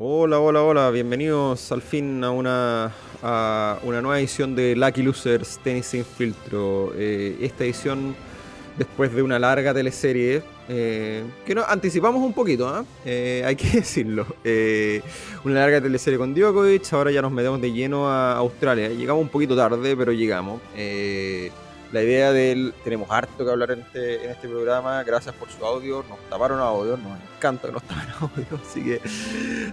Hola, hola, hola, bienvenidos al fin a una, a una nueva edición de Lucky Losers Tenis sin filtro. Eh, esta edición después de una larga teleserie eh, que anticipamos un poquito, ¿ah? eh, hay que decirlo. una larga teleserie con Djokovic, ahora ya nos metemos de lleno a Australia. Llegamos un poquito tarde, pero llegamos la idea del tenemos harto que hablar en este, en este programa, gracias por su audio, nos taparon audio, nos encanta que nos tapen audio, así que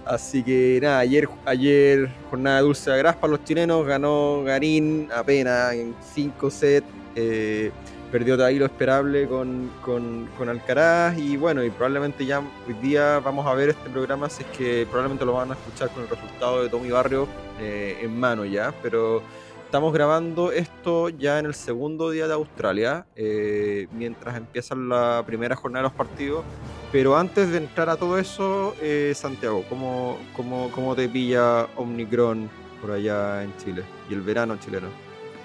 así que nada, ayer ayer jornada dulce de gras para los chilenos, ganó Garín apenas en 5 sets, eh, perdió ahí lo esperable con, con, Alcaraz y bueno, y probablemente ya hoy día vamos a ver este programa, si es que probablemente lo van a escuchar con el resultado de Tommy Barrio eh, en mano ya, pero Estamos grabando esto ya en el segundo día de Australia, eh, mientras empieza la primera jornada de los partidos. Pero antes de entrar a todo eso, eh, Santiago, ¿cómo, cómo, cómo te pilla Omicron por allá en Chile y el verano chileno?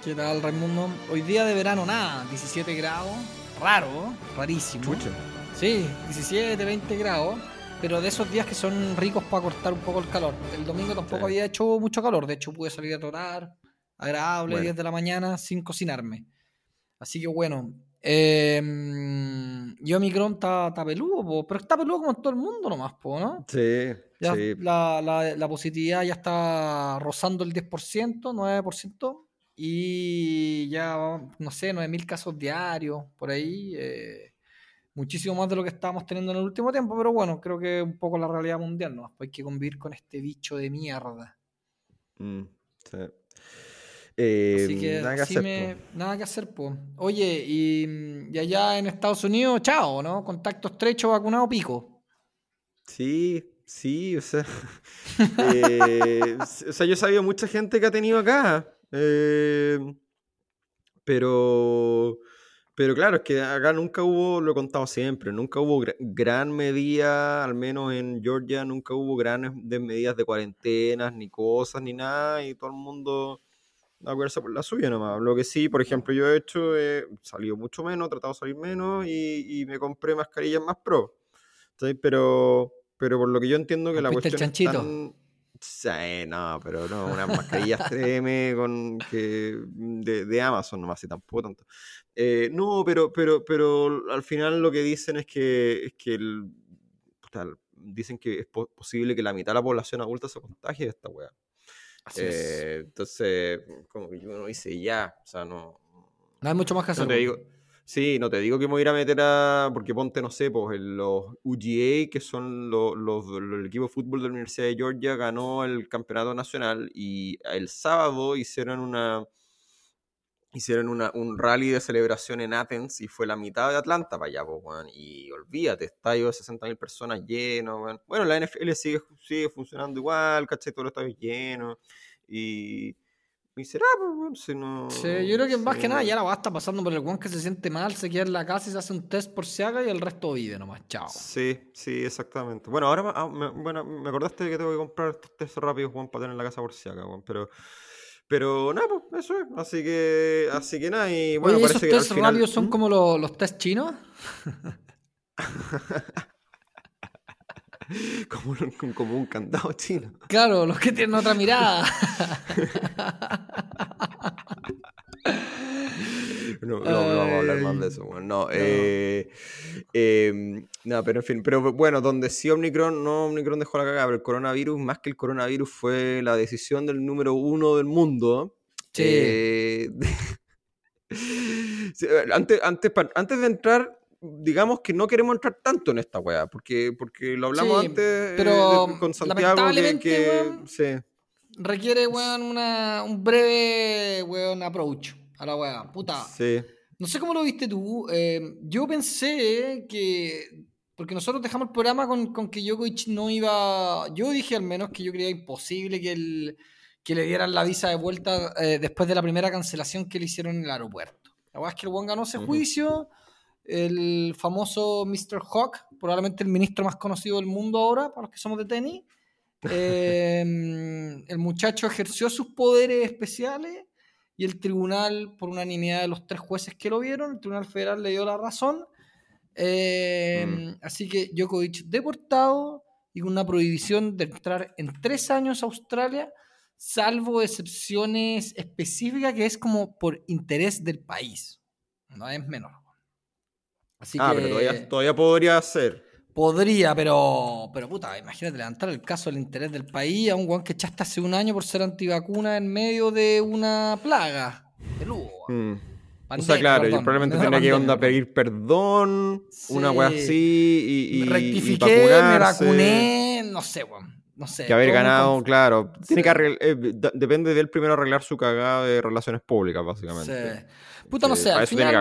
¿Qué tal, Raimundo? Hoy día de verano nada, 17 grados, raro, rarísimo. Chucha. Sí, 17, 20 grados, pero de esos días que son ricos para cortar un poco el calor. El domingo tampoco había hecho mucho calor, de hecho pude salir a trotar, agradable, 10 de la mañana, sin cocinarme. Así que bueno, eh, yo Omicron está, está peludo, pero está peludo como en todo el mundo nomás, ¿no? Sí, sí. La, la, positividad ya está rozando el 10%, 9%, y ya, no sé, 9.000 casos diarios, por ahí. Eh, muchísimo más de lo que estábamos teniendo en el último tiempo, pero bueno, creo que es un poco la realidad mundial, ¿no? Hay que convivir con este bicho de mierda. Mm, sí. Eh, Así que nada que hacer. nada que hacer, pues. Oye, y, allá en Estados Unidos, chao, ¿no? Contacto estrecho, vacunado, pico. Sí, sí, o sea. Eh, o sea, yo he sabido mucha gente que ha tenido acá. Eh, pero. Pero claro, es que acá nunca hubo, lo he contado siempre, nunca hubo gran medida, al menos en Georgia, nunca hubo grandes medidas de cuarentenas, ni cosas, ni nada, y todo el mundo acuerdarse por la suya nomás. Lo que sí, por ejemplo, yo he hecho, he salido mucho menos, he tratado de salir menos y, me compré mascarillas más pro. Pero, pero por lo que yo entiendo que la cuestión. El chanchito? Sí, no, pero no, unas mascarillas 3M con que de, Amazon nomás y tampoco tanto. Eh, no, pero, pero, pero al final lo que dicen es que, es que el, dicen que es posible que la mitad de la población adulta se contagie de esta weá. Eh, entonces, como que yo no hice ya, o sea, no. No hay mucho más que hacer. No te digo, sí, no te digo que me voy a ir a meter a. Porque ponte, no sé, pues los UGA, que son los, los, el equipo de fútbol de la Universidad de Georgia, ganó el campeonato nacional y el sábado hicieron una hicieron una, un rally de celebración en Athens y fue la mitad de Atlanta para allá, pues, y olvídate, estadio de 60.000 personas lleno, bueno, la NFL sigue, sigue funcionando igual, ¿cachai? Todo los estadios llenos, y, y será, pues, si no... Sí, yo creo que más que nada ya la va a estar pasando por el guan que se siente mal, se queda en la casa y se hace un test por si haga y el resto vive nomás, chao. Sí, sí, exactamente. Bueno, ahora ah, me, bueno, me acordaste de que tengo que comprar estos test rápidos, Juan, para tener en la casa por si haga, pero... Pero nada, pues eso es. Así que, así que nada. Y bueno, Oye, ¿esos test rápidos son ¿Mm? como los, los test chinos? como, como un candado chino. Claro, los que tienen otra mirada. no, no, vamos a hablar más de eso. Bueno, no, eh, em, no, pero en fin, pero bueno, donde sí Omicron, no Omicron dejó la cagada, pero el coronavirus, más que el coronavirus, fue la decisión del número uno del mundo. Sí. Eh, antes, antes, antes de entrar, digamos que no queremos entrar tanto en esta weá, porque, porque lo hablamos antes eh, con Santiago que, sí. requiere weón, una, un breve weón, approach a la weá. Puta. Sí. No sé cómo lo viste tú. Eh, yo pensé que. Porque nosotros dejamos el programa con, con, que Djokovic no iba. Yo dije al menos que yo creía imposible que, el, que le dieran la visa de vuelta eh, después de la primera cancelación que le hicieron en el aeropuerto. La verdad es que el buen ganó ese juicio. El famoso Mr. Hawk, probablemente el ministro más conocido del mundo ahora, para los que somos de tenis. Eh, el muchacho ejerció sus poderes especiales y el tribunal, por unanimidad de los tres jueces que lo vieron, el tribunal federal le dio la razón. Eh, mm. Así que Djokovic deportado, y con una prohibición de entrar en tres años a Australia, salvo excepciones específicas que es como por interés del país. No es menor. Así ah, pero todavía, podría ser. Podría, pero, pero puta, imagínate levantar el caso del interés del país a un guan que echaste hace un año por ser antivacuna en medio de una plaga. Mm. o sea, claro, yo probablemente tenía que onda pedir perdón, una wea así y, y Rectifiqué, me vacuné, no sé, weón. No sé. Que haber ganado, claro. Tiene que eh, depende de él primero arreglar su cagada de relaciones públicas, básicamente. Sí. Puta, no sé. Al final,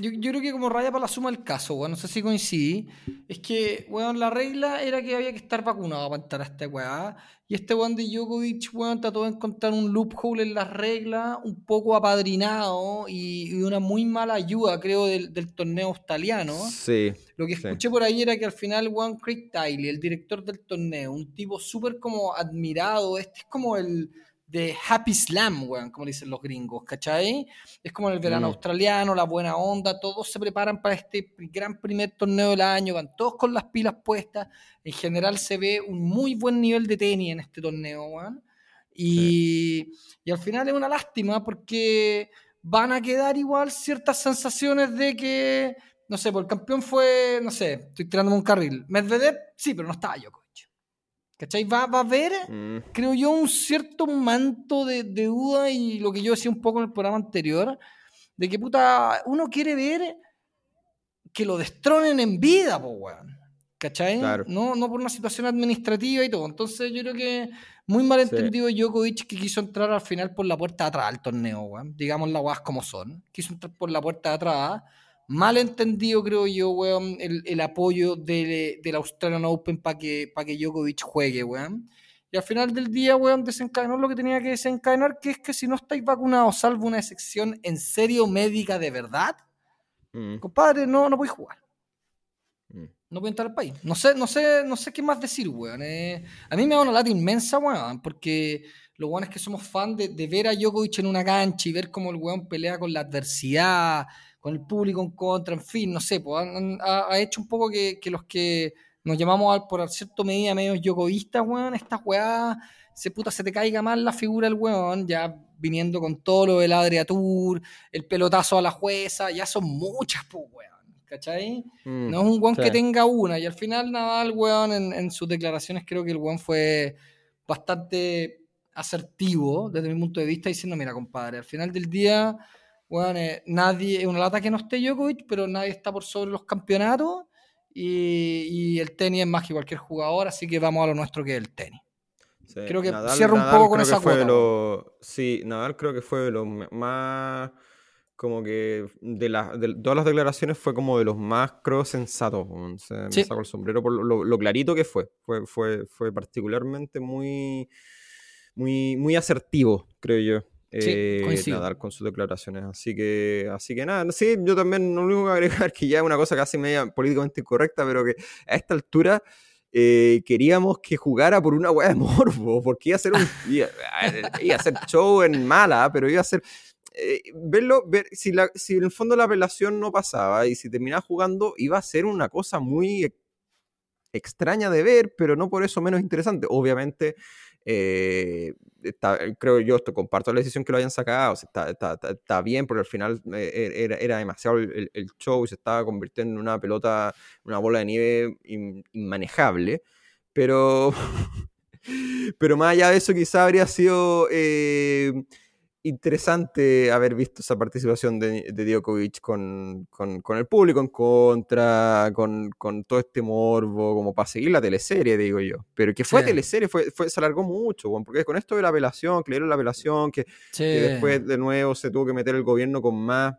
yo, yo, creo que como raya para la suma del caso, weón, no sé si coincidí, es que, weón, la regla era que había que estar vacunado para entrar a esta weá. Y este weón de Djokovic, weón, trató de encontrar un loophole en las reglas, un poco apadrinado y, una muy mala ayuda, creo, del, torneo australiano. Sí. Lo que escuché por ahí era que al final, weón, Craig Tiley, el director del torneo, un tipo súper como admirado, este es como el de Happy Slam, weón, como dicen los gringos, ¿cachai? Es como el verano mm. australiano, la buena onda, todos se preparan para este gran primer torneo del año, van todos con las pilas puestas. En general se ve un muy buen nivel de tenis en este torneo, weón. Y, y al final es una lástima porque van a quedar igual ciertas sensaciones de que, no sé, por pues el campeón fue, no sé, estoy tirándome un carril. Medvedev, sí, pero no estaba yo, ¿Cachai? Va, va a haber, mm. creo yo, un cierto manto de, duda y lo que yo decía un poco en el programa anterior, de que puta, uno quiere ver que lo destronen en vida, po, weón. ¿Cachai? No, no por una situación administrativa y todo. Entonces yo creo que muy mal entendido Djokovic que quiso entrar al final por la puerta de atrás al torneo, weón. Digamos las weas como son. Quiso entrar por la puerta de atrás mal entendido, creo yo, weón, el, apoyo del Australian Open para que, que Djokovic juegue, weón. Y al final del día, weón, desencadenó lo que tenía que desencadenar, que es que si no estáis vacunados, salvo una excepción en serio médica de verdad, mm. compadre, no, no podéis jugar. Mm. No puede entrar al país. No sé, no sé, no sé qué más decir, weón. Eh, a mí me da una lata inmensa, weón, porque lo bueno es que somos fan de, de, ver a Djokovic en una cancha y ver cómo el weón pelea con la adversidad, con el público en contra, en fin, no sé, pues, ha, hecho un poco que, los que nos llamamos por cierto medida medio yogoístas, weón, estas weá, se puta, se te caiga mal la figura del weón, ya viniendo con todo lo del Adria Tour, el pelotazo a la jueza, ya son muchas, pues, weón. ¿Cachai? Mm, no es un weón que tenga una. Y al final, Nadal, weón, en, en sus declaraciones, creo que el weón fue bastante asertivo desde mi punto de vista, diciendo: Mira, compadre, al final del día bueno, eh, nadie, es una lata que no esté Djokovic, pero nadie está por sobre los campeonatos y, el tenis es más que cualquier jugador, así que vamos a lo nuestro que es el tenis. creo que cierra un poco con esa cuota. sí, Nadal creo que fue lo más como que de, de, todas las declaraciones fue como de los más creo sensatos. Se me sacó el sombrero por lo, clarito que fue. Fue, fue, fue particularmente muy, muy, muy asertivo, creo yo eh, Nadal con sus declaraciones. Así que, así que nada, sí, yo también no lo único que agregar que ya es una cosa casi media políticamente incorrecta, pero que a esta altura eh, queríamos que jugara por una weá de morbo, porque iba a ser un iba, a ser show en mala, pero iba a ser eh, verlo, ver si, la, si en el fondo la apelación no pasaba y si terminaba jugando, iba a ser una cosa muy extraña de ver, pero no por eso menos interesante. Obviamente eh, creo yo, esto, comparto la decisión que lo hayan sacado, está, está, bien, porque al final eh, era, era demasiado el, show y se estaba convirtiendo en una pelota, una bola de nieve inmanejable, pero, pero más allá de eso quizá habría sido... Eh, interesante haber visto esa participación de, de Djokovic con, el público en contra, con, todo este morbo, como para seguir la teleserie, digo yo. Pero que fue teleserie, fue, fue, se alargó mucho, porque con esto de la apelación, que le dieron la apelación, que, después de nuevo se tuvo que meter el gobierno con más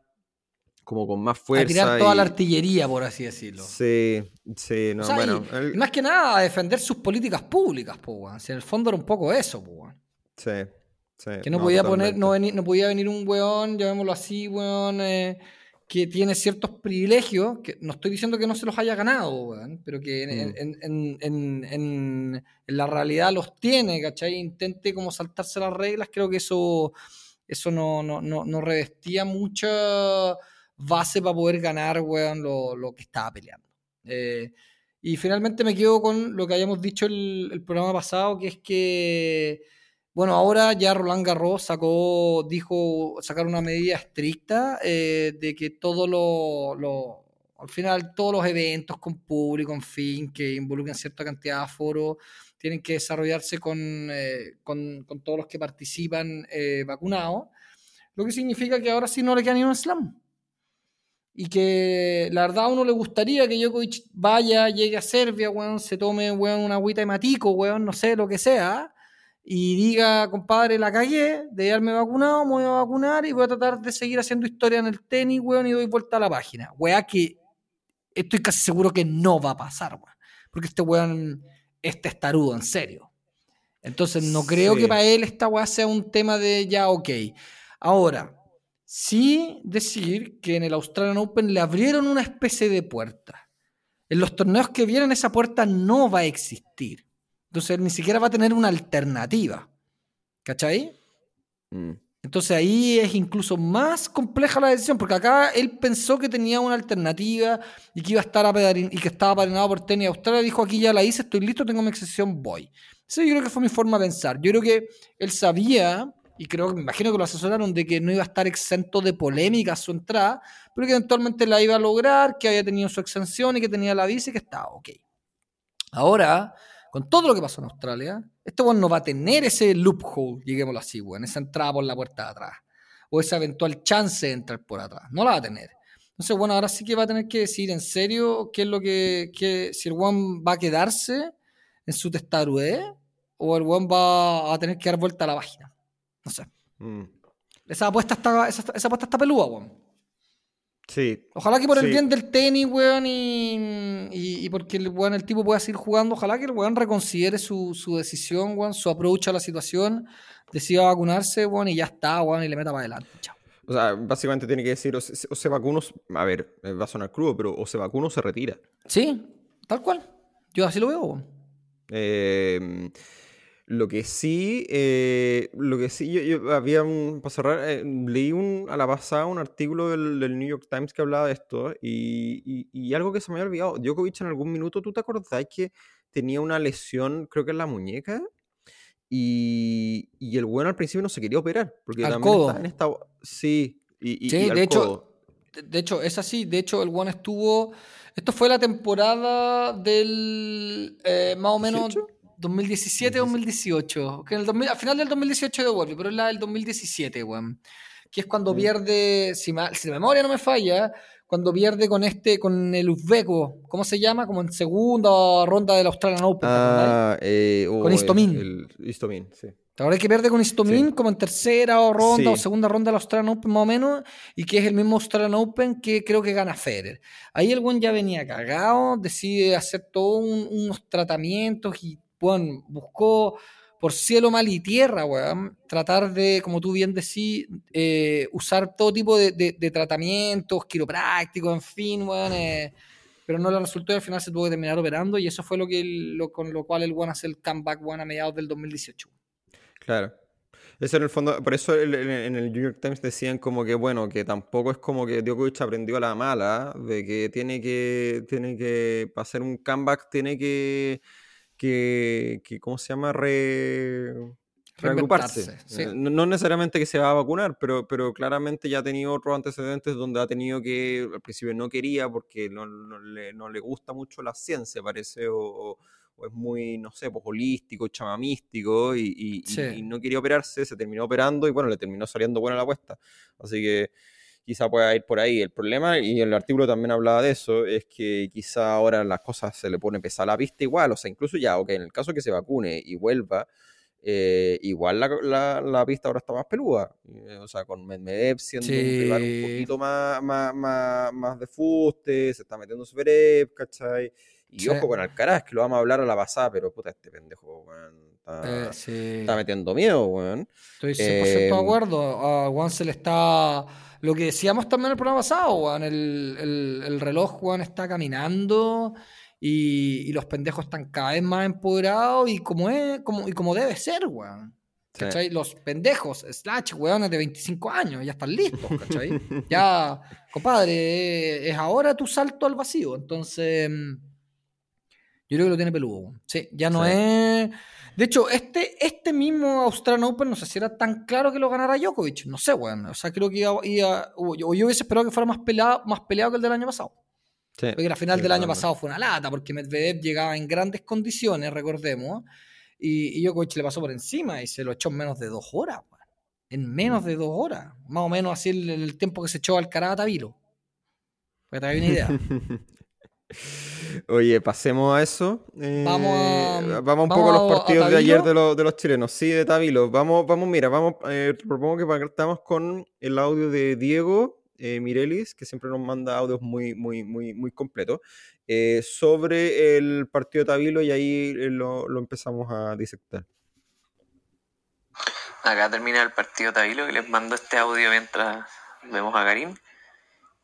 como con más fuerza. A tirar toda la artillería, por así decirlo. Sí, sí, no, bueno. Más que nada a defender sus políticas públicas, pues, en el fondo era un poco eso, pues. Sí que no, podía poner, no, no, podía venir un weón, llamémoslo así, weón, eh, que tiene ciertos privilegios, que no estoy diciendo que no se los haya ganado, weón, pero que en, mm. la realidad los tiene, ¿cachai? Intente como saltarse las reglas, creo que eso, eso no, no, revestía mucha base para poder ganar, weón, lo, que estaba peleando. Eh, Y finalmente me quedo con lo que habíamos dicho el, el programa pasado, que es que, bueno, ahora ya Roland Garros sacó, dijo, sacar una medida estricta eh, de que todo lo, lo, al final, todos los eventos con público, en fin, que involucren cierta cantidad de aforo, tienen que desarrollarse con, eh, con, con todos los que participan eh, vacunados, lo que significa que ahora sí no le queda ni un slam. Y que la verdad a uno le gustaría que Djokovic vaya, llegue a Serbia, weón, se tome weón, una agüita de matico, weón, no sé, lo que sea, y diga, compadre, la cagué, de haberme vacunado, me voy a vacunar y voy a tratar de seguir haciendo historia en el tenis, weón, y doy vuelta a la página. Weá que estoy casi seguro que no va a pasar, weón, porque este weón es testarudo, en serio. Entonces no creo Sí. que para él esta weá sea un tema de ya, ok. Ahora, sí decir que en el Australian Open le abrieron una especie de puerta. En los torneos que vienen esa puerta no va a existir. Entonces él ni siquiera va a tener una alternativa. ¿Cachai? Mm. Entonces ahí es incluso más compleja la decisión, porque acá él pensó que tenía una alternativa y que iba a estar apadrin- y que estaba apadrinado por tenis Australia, dijo aquí ya la hice, estoy listo, tengo mi excepción, voy. Eso yo creo que fue mi forma de pensar. Yo creo que él sabía, y creo que me imagino que lo asesoraron, de que no iba a estar exento de polémica su entrada, pero que eventualmente la iba a lograr, que había tenido su exención y que tenía la visa y que estaba ok. Ahora, con todo lo que pasó en Australia, este weón no va a tener ese loophole, digámoslo así, weón, esa entrada por la puerta de atrás, o esa eventual chance de entrar por atrás, no la va a tener. Entonces, bueno, ahora sí que va a tener que decir en serio qué es lo que, que si el weón va a quedarse en su testarudez o el weón va a tener que dar vuelta a la página. No sé. Mm. Esa apuesta está, esa, esa apuesta está peluda, weón. Sí, Ojalá que por el bien del tenis, weón, y, y, y porque el, weón, el tipo pueda seguir jugando, ojalá que el weón reconsidere su, su decisión, weón, su approach a la situación, decida vacunarse, weón, y ya está, weón, y le meta para adelante. Chao. o sea, básicamente tiene que decir, o se, o se vacuna, a ver, eh, va a sonar crudo, pero o se vacuna o se retira. Sí, tal cual. Yo así lo veo, weón. Eh, lo que sí, eh, lo que sí, yo, yo había un, para cerrar, eh, leí un, a la pasada un artículo del, del New York Times que hablaba de esto y, y- y algo que se me había olvidado. Djokovic en algún minuto, ¿tú te acordás que tenía una lesión, creo que en la muñeca? Y, y el bueno al principio no se quería operar, porque Al también codo. estaba en esta... Sí, y, Sí, y al de hecho, codo. De- De hecho, es así. De hecho, el One estuvo. Esto fue la temporada del. eh, más o menos. 18? 2017-2018. Que en el 2000 al final del 2018 devuelve, pero es la del 2017, weón. Que es cuando Mm. pierde. Si, ma- si la memoria no me falla, cuando pierde con este. Con el uzbeco. ¿Cómo se llama? Como en segunda ronda del Australian Open. Ah, eh, oh, Con el- Istomin. El, Istomin, sí. ¿Te acuerdas que pierde con Istomin Sí. como en tercera o ronda o Sí. segunda ronda del Australian Open más o menos? Y que es el mismo Australian Open que creo que gana Federer. Ahí el buen ya venía cagado, decide hacer todos unos tratamientos y bueno, buscó por cielo, mal y tierra, weón, tratar de, como tú bien decís, eh, usar todo tipo de, de- de tratamientos, quiroprácticos, en fin, weón, eh, pero no le resultó y al final se tuvo que terminar operando y eso fue lo que lo, con lo cual el buen hace el comeback weón, a mediados del 2018. Claro. Eso en el fondo, por eso en el New York Times decían como que, bueno, que tampoco es como que Djokovic aprendió a la mala, de que tiene que, tiene que, para hacer un comeback, tiene que, que, que ¿cómo se llama? Re, reagruparse. Sí. Eh, No, no necesariamente que se va a vacunar, pero, pero claramente ya ha tenido otros antecedentes donde ha tenido que, al principio no quería porque no, no le, no le gusta mucho la ciencia, parece, o, o- o es muy, no sé, pues holístico, chamamístico, y, y- y- Sí. y no quería operarse, se terminó operando y bueno, le terminó saliendo buena la apuesta. Así que quizá pueda ir por ahí. El problema, y el artículo también hablaba de eso, es que quizá ahora las cosas se le pone pesada la pista igual, o sea, incluso ya, ok, en el caso que se vacune y vuelva, eh, igual la, la- la pista ahora está más peluda. eh, o sea, con Medvedev siendo un rival un Sí. poquito más, más, más, más de fuste, se está metiendo Zverev, ¿cachai? Y Sí. ojo con Alcaraz, que lo vamos a hablar a la pasada, pero puta, este pendejo, weón, está, Eh, sí. está metiendo miedo, weón. Estoy 100% de Em, acuerdo. A Juan se le está. Lo que decíamos también en el programa pasado, Juan. El, el- el reloj, Juan, está caminando y, y los pendejos están cada vez más empoderados y como, es, como, y como debe ser. Sí. ¿Cachai? Los pendejos, slash, weones de 25 años, ya están listos, ¿cachai? ya, compadre, eh, es ahora tu salto al vacío. Entonces, mm, Yo creo que lo tiene peludo. Sí, ya no es. De hecho, este, este mismo Australian Open no sé si era tan claro que lo ganara Djokovic. No sé, weón. O sea, creo que iba, o yo hubiese esperado que fuera más peleado, más peleado que el del año pasado. Sí, porque la final del año pasado fue una lata, porque Medvedev llegaba en grandes condiciones, recordemos, y, y Djokovic le pasó por encima y se lo echó en menos de dos horas, weón. En menos de dos horas. Más o menos así el, tiempo que se echó al a Tavilo. Para que te hagas una idea. Oye, pasemos a eso. Eh, vamos, vamos un poco a los partidos de ayer de, de, los chilenos. Sí, de Tabilo. Vamos, vamos, mira, vamos, eh, propongo que partamos con el audio de Diego eh, Mirelis, que siempre nos manda audios muy, muy, muy, muy completos, sobre el partido de Tabilo y ahí lo, lo, empezamos a disectar. Acá termina el partido Tabilo y les mando este audio mientras vemos a Karim.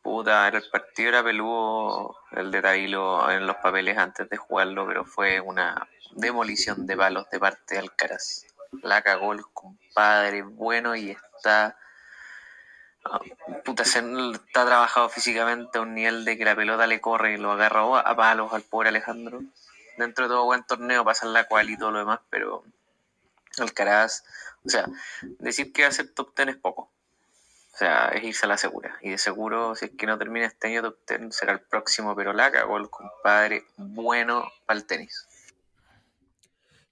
Puta, el partido era peludo el de Tailo en los papeles antes de jugarlo, pero fue una demolición de palos de parte de Alcaraz. La cagó el compadre, bueno, y está. Ah, puta, está trabajado físicamente a un nivel de que la pelota le corre y lo agarra a palos al pobre Alejandro. Dentro de todo buen torneo pasan la cual y todo lo demás, pero Alcaraz, o sea, decir que va a ser top ten es poco o sea, es irse a la segura. Y de seguro, si es que no termina este año top será el próximo, pero la cagó el compadre bueno para el tenis.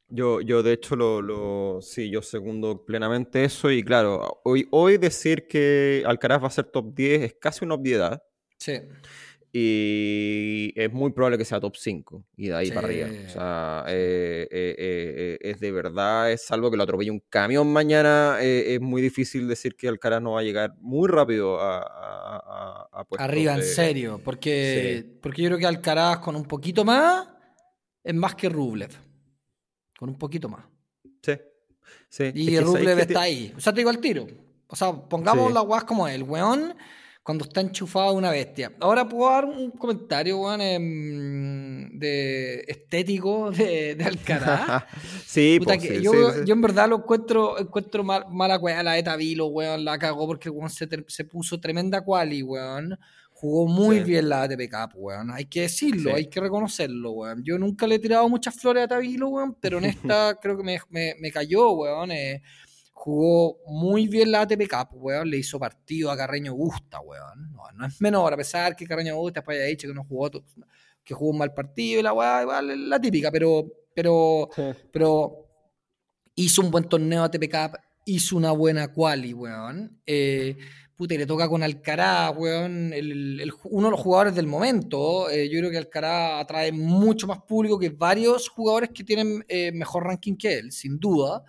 Yo, yo de hecho lo, lo, sí, yo segundo plenamente eso y claro, hoy, hoy decir que Alcaraz va a ser top 10 es casi una obviedad. Sí y es muy probable que sea top 5 y de ahí para arriba. O sea, eh, eh, eh, es de verdad, es algo que lo atropelle un camión mañana. es muy difícil decir que Alcaraz no va a llegar muy rápido a, a, Arriba, en serio, porque, porque yo creo que Alcaraz con un poquito más es más que Rublev. Con un poquito más. Sí. sí. Y Rublev está ahí. O sea, te digo al tiro. O sea, pongamos la guas como el weón cuando está enchufado una bestia. Ahora puedo dar un comentario, weón, em, de estético de, de Alcaraz. sí, pues, yo, yo, en verdad lo encuentro, encuentro mal, mala weá, la de Tavilo, weón, la cagó porque weón se, se, puso tremenda quali, weón. Jugó muy bien la ATP Cup, weón. Hay que decirlo, hay que reconocerlo, weón. Yo nunca le he tirado muchas flores a Tavilo, weón, pero en esta creo que me, me, me cayó, weón. Eh, jugó muy bien la ATP Cup, weón, le hizo partido a Carreño Gusta, weón. No, no es menor, a pesar que Carreño Gusta después haya dicho que no jugó, que jugó un mal partido y la weá, igual, la típica, pero, pero, pero hizo un buen torneo ATP Cup, hizo una buena quali, weón. Eh, puta, y le toca con Alcaraz, weón, uno de los jugadores del momento. Eh, yo creo que Alcaraz atrae mucho más público que varios jugadores que tienen eh, mejor ranking que él, sin duda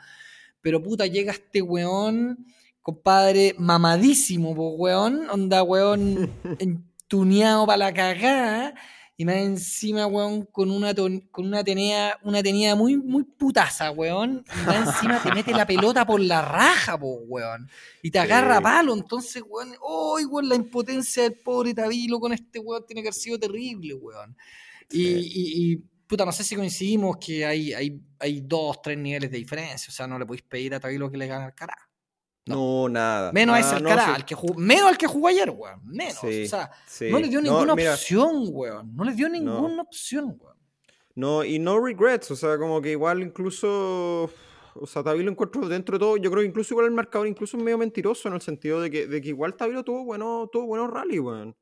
pero puta, llega este weón, compadre, mamadísimo, po, weón, onda, weón, entuneado para la cagada, y más encima, weón, con una, con una tenía, una tenía muy, muy putaza, weón, y más encima te mete la pelota por la raja, po, weón, y te agarra palo, entonces, weón, oh, weón, la impotencia del pobre Tabilo con este weón tiene que haber sido terrible, weón. y puta, no sé si coincidimos que hay, hay, hay dos, tres niveles de diferencia. O sea, no le podéis pedir a Tabilo que le gane al cara. No, nada. Menos a ese al que jugó, menos al que jugó ayer, weón. Menos. o sea, no le dio ninguna opción, weón. No le dio ninguna opción, weón. No, y no regrets. O sea, como que igual incluso. O sea, Tabilo encuentro dentro de todo. Yo creo que incluso igual el marcador incluso es medio mentiroso en el sentido de que, de que igual Tabilo tuvo bueno, tuvo buenos rally, weón.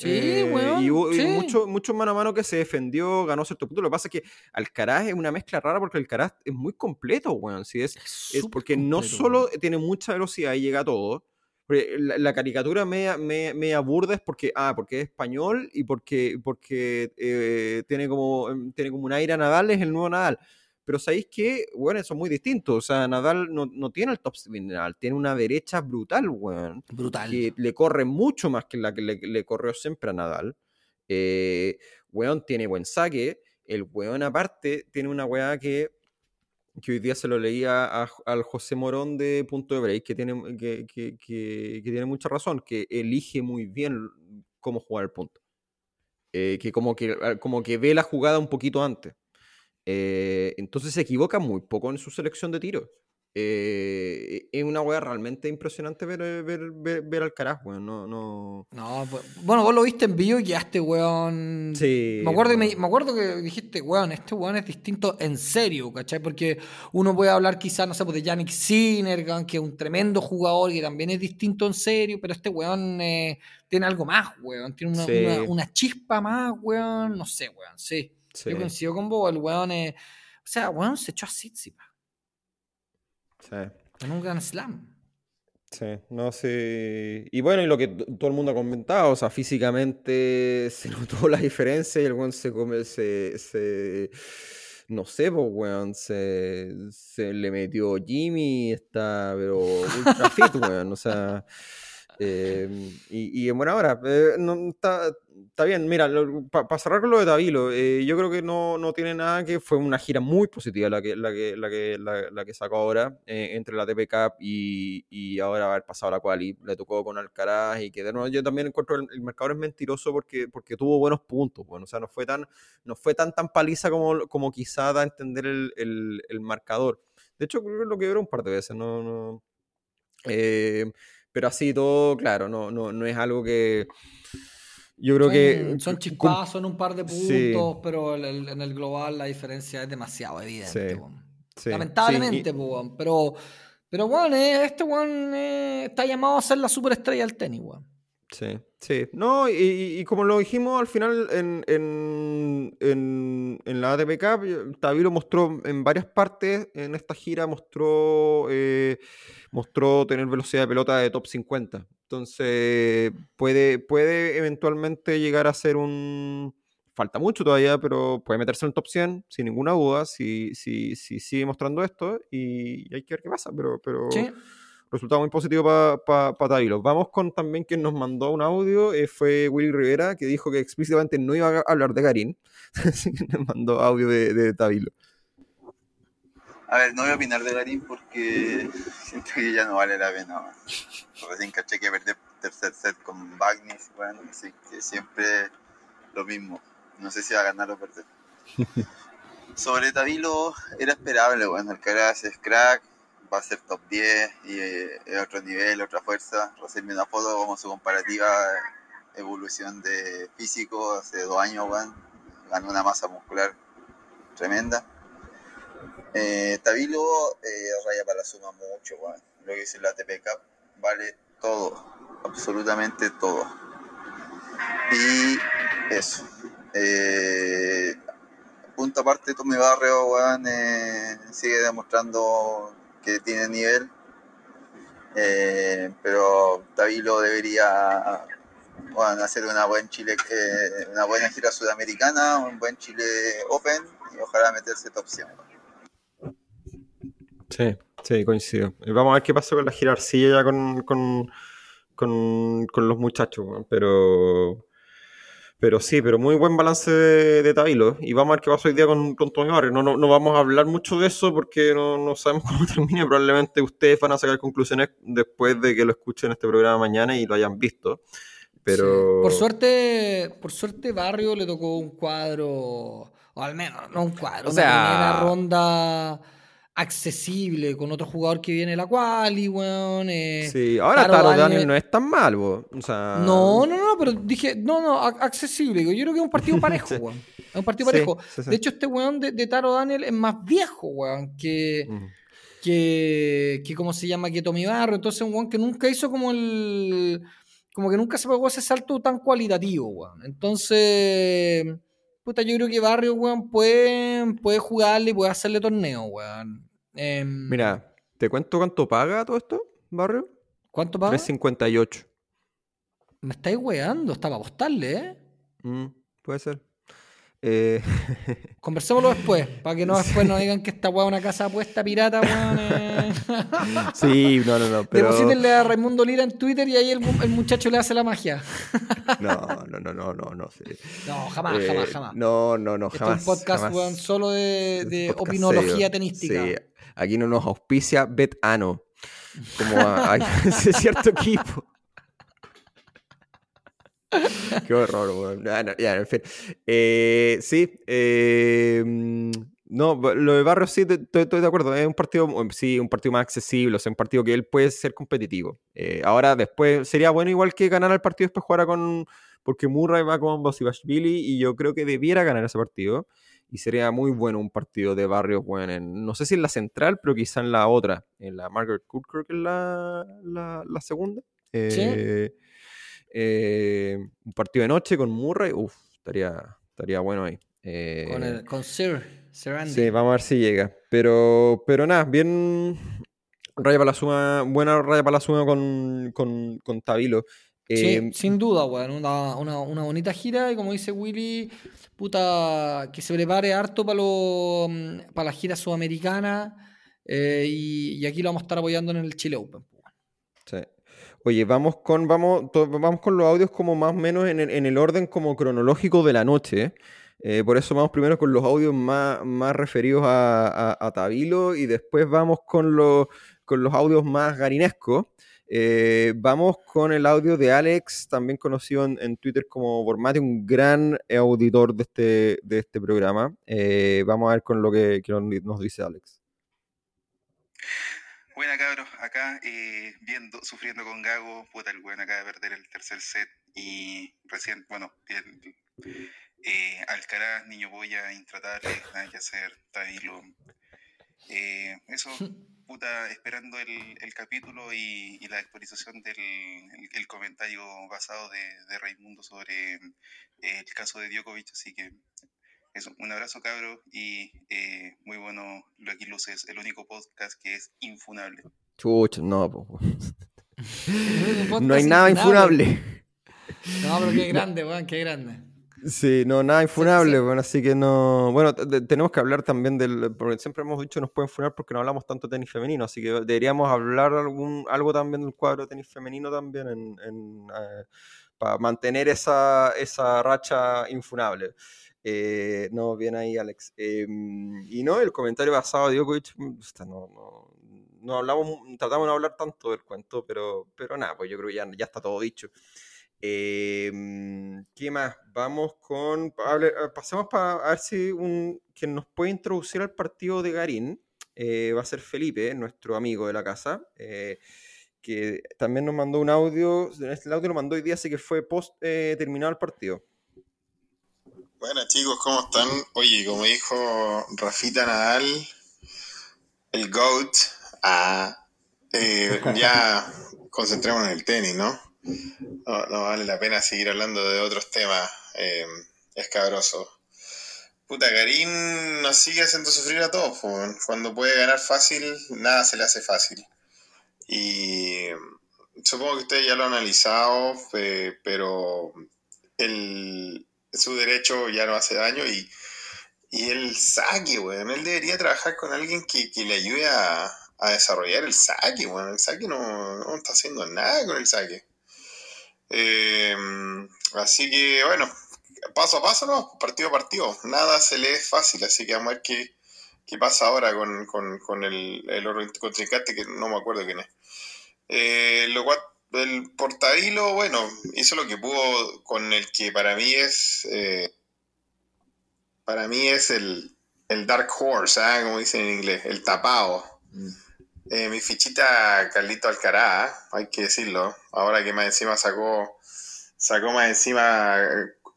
Sí, eh, Y hubo mucho, mucho mano a mano que se defendió, ganó cierto punto. Lo que pasa es que Alcaraz es una mezcla rara porque Alcaraz es muy completo, weón. Sí, es, es, porque no solo tiene mucha velocidad y llega a todo. La, caricatura media, media, burda es porque, ah, porque es español y porque, porque eh, tiene, como, em, tiene como un aire a Nadal, es el nuevo Nadal. Pero sabéis que, bueno, son muy distintos. O sea, Nadal no, no tiene el top spin Nadal, tiene una derecha brutal, weón. Brutal. Que le corre mucho más que la que le, corrió siempre a Nadal. Eh, weón tiene buen saque. El weón, aparte, tiene una weá que, que hoy día se lo leía al José Morón de Punto de Break, que tiene, que, que, que, tiene mucha razón, que elige muy bien cómo jugar el punto. Eh, que, como que como que ve la jugada un poquito antes. Eh, entonces se equivoca muy poco en su selección de tiros. eh, es una weá realmente impresionante ver, eh, ver, ver, ver al carajo, weón. No, no... no, pues, bueno, vos lo viste en vivo y quedaste, weón. Sí. Me acuerdo, que me, me, acuerdo que dijiste, weón, este weón es distinto en serio, ¿cachai? Porque uno puede hablar quizás, no sé, pues de Yannick Sinner, que es un tremendo jugador y que también es distinto en serio, pero este weón eh, tiene algo más, weón. Tiene una, Sí. una, una chispa más, weón. No sé, weón, sí. Sí, Yo coincido con vos, el weón es. O sea, weón se echó a Tsitsipas sí. en un Grand Slam. Sí, no sé. Y bueno, y lo que todo el mundo ha comentado, o sea, físicamente se notó la diferencia y el weón se come, se, se- no sé, pues weón, se, se le metió Jimmy, está, pero ultra fit, weón, o sea, eh, y, y en buena hora, eh, no, está, está bien, mira, para cerrar con lo de Tabilo, eh, yo creo que no, no tiene nada que fue una gira muy positiva la que, la que, la que, la, la que sacó ahora eh, entre la TP Cup y, y ahora haber pasado la quali, le tocó con Alcaraz y que de nuevo yo también encuentro el, el marcador es mentiroso porque, porque tuvo buenos puntos, bueno, o sea, no fue tan, no fue tan, tan paliza como, como quizá da a entender el, el, el marcador. De hecho, creo que lo quebró un par de veces, no, no, eh, pero así todo, claro, no, no, no es algo que yo creo son, que son chispazos en un par de puntos, Sí. pero el- el- en el global la diferencia es demasiado evidente. Sí, sí, Lamentablemente, po, weón, pero, pero bueno, este weón eh, está llamado a ser la superestrella del tenis, weón. Sí, sí. No, y, y- como lo dijimos al final en, en, en, en la ATP Cup, eh, Tabilo mostró en varias partes en esta gira, mostró, eh, mostró tener velocidad de pelota de top 50. Entonces, puede, puede eventualmente llegar a ser un... Falta mucho todavía, pero puede meterse en el top 100 sin ninguna duda si, si, si sigue mostrando esto y hay que ver qué pasa, pero... pero Sí. Resultado muy positivo para pa, pa Tabilo. Vamos con también quien nos mandó un audio, eh, fue Willy Rivera, que dijo que explícitamente no iba a hablar de Garín. Así que nos mandó audio de, de Tabilo. A ver, no voy a opinar de Garín porque siento que ya no vale la pena. man. Recién caché que perder tercer set con Bagnis, bueno, así que siempre lo mismo. No sé si va a ganar o perder. Sobre Tabilo era esperable, bueno, el Caras es crack, va a ser top 10 y eh, otro nivel, otra fuerza. Una foto como su comparativa evolución de físico hace dos años, bueno, ganó una masa muscular tremenda. Eh, Tabilo eh, raya para la suma mucho, weón. Lo que dice la TP Cup vale todo, absolutamente todo. Y eso. Eh, punto aparte, Tommy Barrio, eh, sigue demostrando que tiene nivel. Eh, pero Tabilo debería weón, hacer una, buen Chile, eh, una buena gira sudamericana, un buen Chile Open y ojalá meterse top 100. weón. Sí, sí, coincido. Vamos a ver qué pasa con la gira arcilla con, con, con, con los muchachos, pero... Pero sí, pero muy buen balance de, de Tabilo. Y vamos a ver qué pasa hoy día con, con Tommy Barrio. No, no, no vamos a hablar mucho de eso porque no, no sabemos cómo termine. Probablemente ustedes van a sacar conclusiones después de que lo escuchen este programa mañana y lo hayan visto. Pero... Sí. Por suerte, por suerte Barrio le tocó un cuadro, o al menos, no un cuadro, O una sea- primera ronda accesible con otro jugador que viene de la quali, weón. eh, Sí, ahora Taro Taro Daniel- no es tan mal, bo. O sea... No, no, no, pero dije, no, no, ac- accesible. Yo creo que es un partido parejo, Sí. weón. Es un partido parejo. sí, sí. De hecho, este weón de, de Taro Daniel es más viejo, weón, que, Mm. que, que ¿cómo se llama? Que Tommy Barro. Entonces, un weón que nunca hizo como el. Como que nunca se pegó ese salto tan cualitativo, weón. Entonces, puta, yo creo que Barrio, weón, puede, puede jugarle y puede hacerle torneo, weón. Em, Mira, ¿te cuento cuánto paga todo esto, Barrio? ¿cuánto paga? 3.58. Me estáis weando, estaba para apostarle, ¿eh? Mm, puede ser. Eh, Conversémoslo después, para que no después nos digan que esta weá es una casa apuesta pirata, weón. eh. sí, no, no, no. Pero... Deposítenle a Raimundo Lira en Twitter y ahí el, mu- el muchacho le hace la magia. No, no, no, no, no, no. sí. No, jamás, Eh, jamás, jamás. No, no, no, jamás. es un podcast, jamás. weón, solo de, opinología serio. tenística. Sí, aquí no nos auspicia Betano. Como a, a ese cierto equipo. Qué horror, weón. Ah, no, ya, en fin. Eh, sí, eh, No, lo de Barrios sí, estoy, de acuerdo. Es un partido, sí, un partido más accesible, o sea, un partido que él puede ser competitivo. Eh, ahora, después, sería bueno igual que ganar el partido después jugara con. Porque Murray va con Bosibashvili y yo creo que debiera ganar ese partido. Y sería muy bueno un partido de Barrios, bueno, en, no sé si en la central, pero quizá en la otra, en la Margaret creo que es la, la, segunda. Eh, eh, un partido de noche con Murray, uff, estaría, estaría bueno ahí. con, el, con Sir. Sí, vamos a ver si llega. Pero, pero nada, bien raya para la suma, buena raya para la suma con, con, con Tabilo. sí, eh, sin duda, weón. Una, una, bonita gira y como dice Willy, puta, que se prepare harto para para la gira sudamericana. Eh, y, aquí lo vamos a estar apoyando en el Chile Open. Sí. Oye, vamos con, vamos, vamos con los audios como más o menos en el, en el orden como cronológico de la noche. Eh, por eso vamos primero con los audios más, más referidos a, a, Tabilo y después vamos con, los, con los audios más garinescos. Eh, vamos con el audio de Alex, también conocido en, Twitter como Bormate, un gran auditor de este, de este programa. Eh, vamos a ver con lo que, nos dice Alex. Buena cabros, acá viendo, sufriendo con Gago, puta el buen acaba de perder el tercer set y recién, bueno, eh, Alcaraz, Niño Boya, Intratable, nada que hacer, Tailo. Eh, eso, puta, esperando el, el capítulo y, y, la actualización del el, comentario basado de, de, Raimundo sobre eh, el caso de Djokovic. Así que eso, un abrazo, cabro, y eh, muy bueno lo aquí luces, el único podcast que es infunable. Chucha, no, no hay nada infunable. No, pero qué grande, weón, qué grande. Sí, no, nada infunable, bueno, así que no. Bueno, tenemos que hablar también del. Porque siempre hemos dicho nos pueden funar porque no hablamos tanto de tenis femenino, así que deberíamos hablar algún, algo también del cuadro de tenis femenino también en, eh, para mantener esa, esa racha infunable. Eh, no, bien ahí, Alex. Em, y no, el comentario basado de Djokovic, mm, no, no, no hablamos, tratamos de no hablar tanto del cuento, pero, pero nada, pues yo creo que ya, ya está todo dicho. Em, ¿Qué más? Vamos con. Eh, pasemos para a ver si un, quien nos puede introducir al partido de Garín eh, va a ser Felipe, nuestro amigo de la casa, eh, que también nos mandó un audio. Este audio lo mandó hoy día, así que fue post terminado el partido. Bueno, chicos, ¿cómo están? Oye, como dijo Rafita Nadal, el GOAT, ah, ya concentrémonos en el tenis, ¿no? No, no vale la pena seguir hablando de otros temas eh, escabrosos. Puta, Karim nos sigue haciendo sufrir a todos. Cuando puede ganar fácil, nada se le hace fácil. Y supongo que ustedes ya lo han analizado, eh, pero el, su derecho ya no hace daño y, y el saque, weón. Él debería trabajar con alguien que, le ayude a, desarrollar el saque, weón. El saque no, no está haciendo nada con el saque. Eh, así que bueno, paso a paso, ¿no? partido a partido. Nada se le es fácil, así que vamos a ver qué, qué pasa ahora con, con, con el, el contrincante que no me acuerdo quién es. Eh, lo cual, el Portadilo, bueno, hizo lo que pudo con el que para mí es. Eh, para mí es el, el Dark Horse, ¿eh? como dicen en inglés, el tapado. Mm. Eh, mi fichita Carlito Alcaraz, hay que decirlo. Ahora que más encima sacó, sacó más encima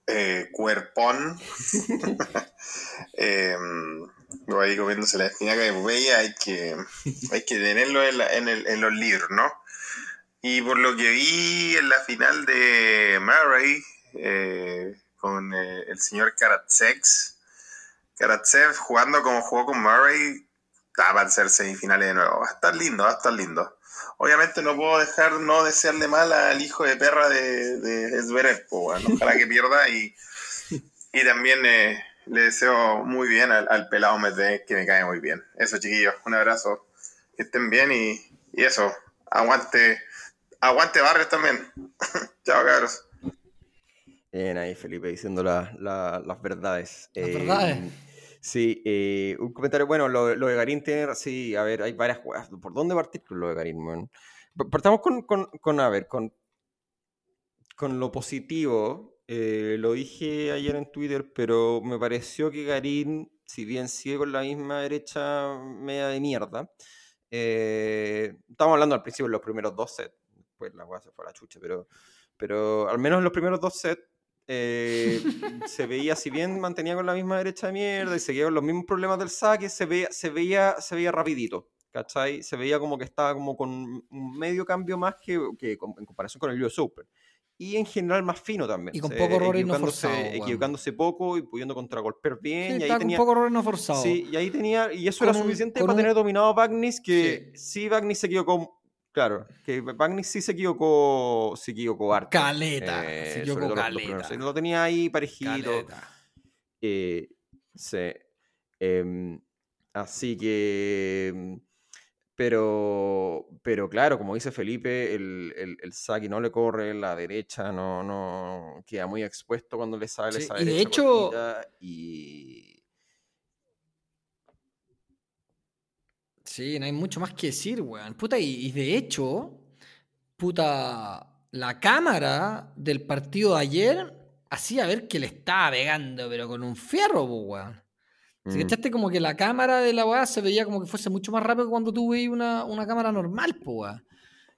eh, cuerpón. ahí comiéndose la espinaca de Popeye, hay que, hay que tenerlo en, el, en, los libros, ¿no? Y por lo que vi en la final de Murray eh, con eh, el señor Karatsev, Karatsev jugando como jugó con Murray, va a ser semifinales de nuevo. Va a estar lindo, va a estar lindo. Obviamente no puedo dejar no desearle mal al hijo de perra de, de Zverev, ojalá que pierda y, y también eh, le deseo muy bien al, pelado Medvedev, que me cae muy bien. Eso chiquillos, un abrazo, que estén bien y, y eso, aguante, aguante Barrios también. Chao cabros. Bien ahí Felipe diciendo las verdades. Las verdades. Eh, Sí, eh, un comentario, bueno, lo, lo, de Garín tiene, sí, a ver, hay varias jugadas. ¿Por dónde partir con lo de Garín, Partamos con, con, con, a ver, con, con lo positivo. Eh, lo dije ayer en Twitter, pero me pareció que Garín si bien sigue con la misma derecha media de mierda, eh, estamos hablando al principio de los primeros dos sets, pues la weá se fue a la chucha, pero, pero al menos en los primeros dos sets eh, se veía, si bien mantenía con la misma derecha de mierda y seguía con los mismos problemas del saque, se veía, se veía, se veía rapidito. ¿Cachai? Se veía como que estaba como con un medio cambio más que, que con- en comparación con el US Open. Y en general más fino también. Y con poco errores no equivocándose- forzados. Equivocándose poco y pudiendo contragolpear Sí, bien. y ahí con tenía, un poco errores no forzados. Sí, y ahí tenía, y eso Con era un- suficiente con para un- tener dominado a Bagnis, que Sí. sí, Bagnis se equivocó, claro, que Bagnis sí se equivocó, se equivocó harto. Caleta, eh, se equivocó los caleta. primeros. Lo tenía ahí parejito. Caleta. eh, sí. Em, así que... em, Pero, pero claro, como dice Felipe, el, el, el saque no le corre, la derecha no, no queda muy expuesto cuando le sale Sí, esa y de derecha hecho- cortita y, Sí, no hay mucho más que decir, weón. Puta, y, y de hecho, puta, la cámara del partido de ayer hacía ver que le estaba pegando, pero con un fierro, po, weón. Si Mm. cachaste como que la cámara de la weá se veía como que fuese mucho más rápido que cuando tú veías una, una cámara normal, po, weón.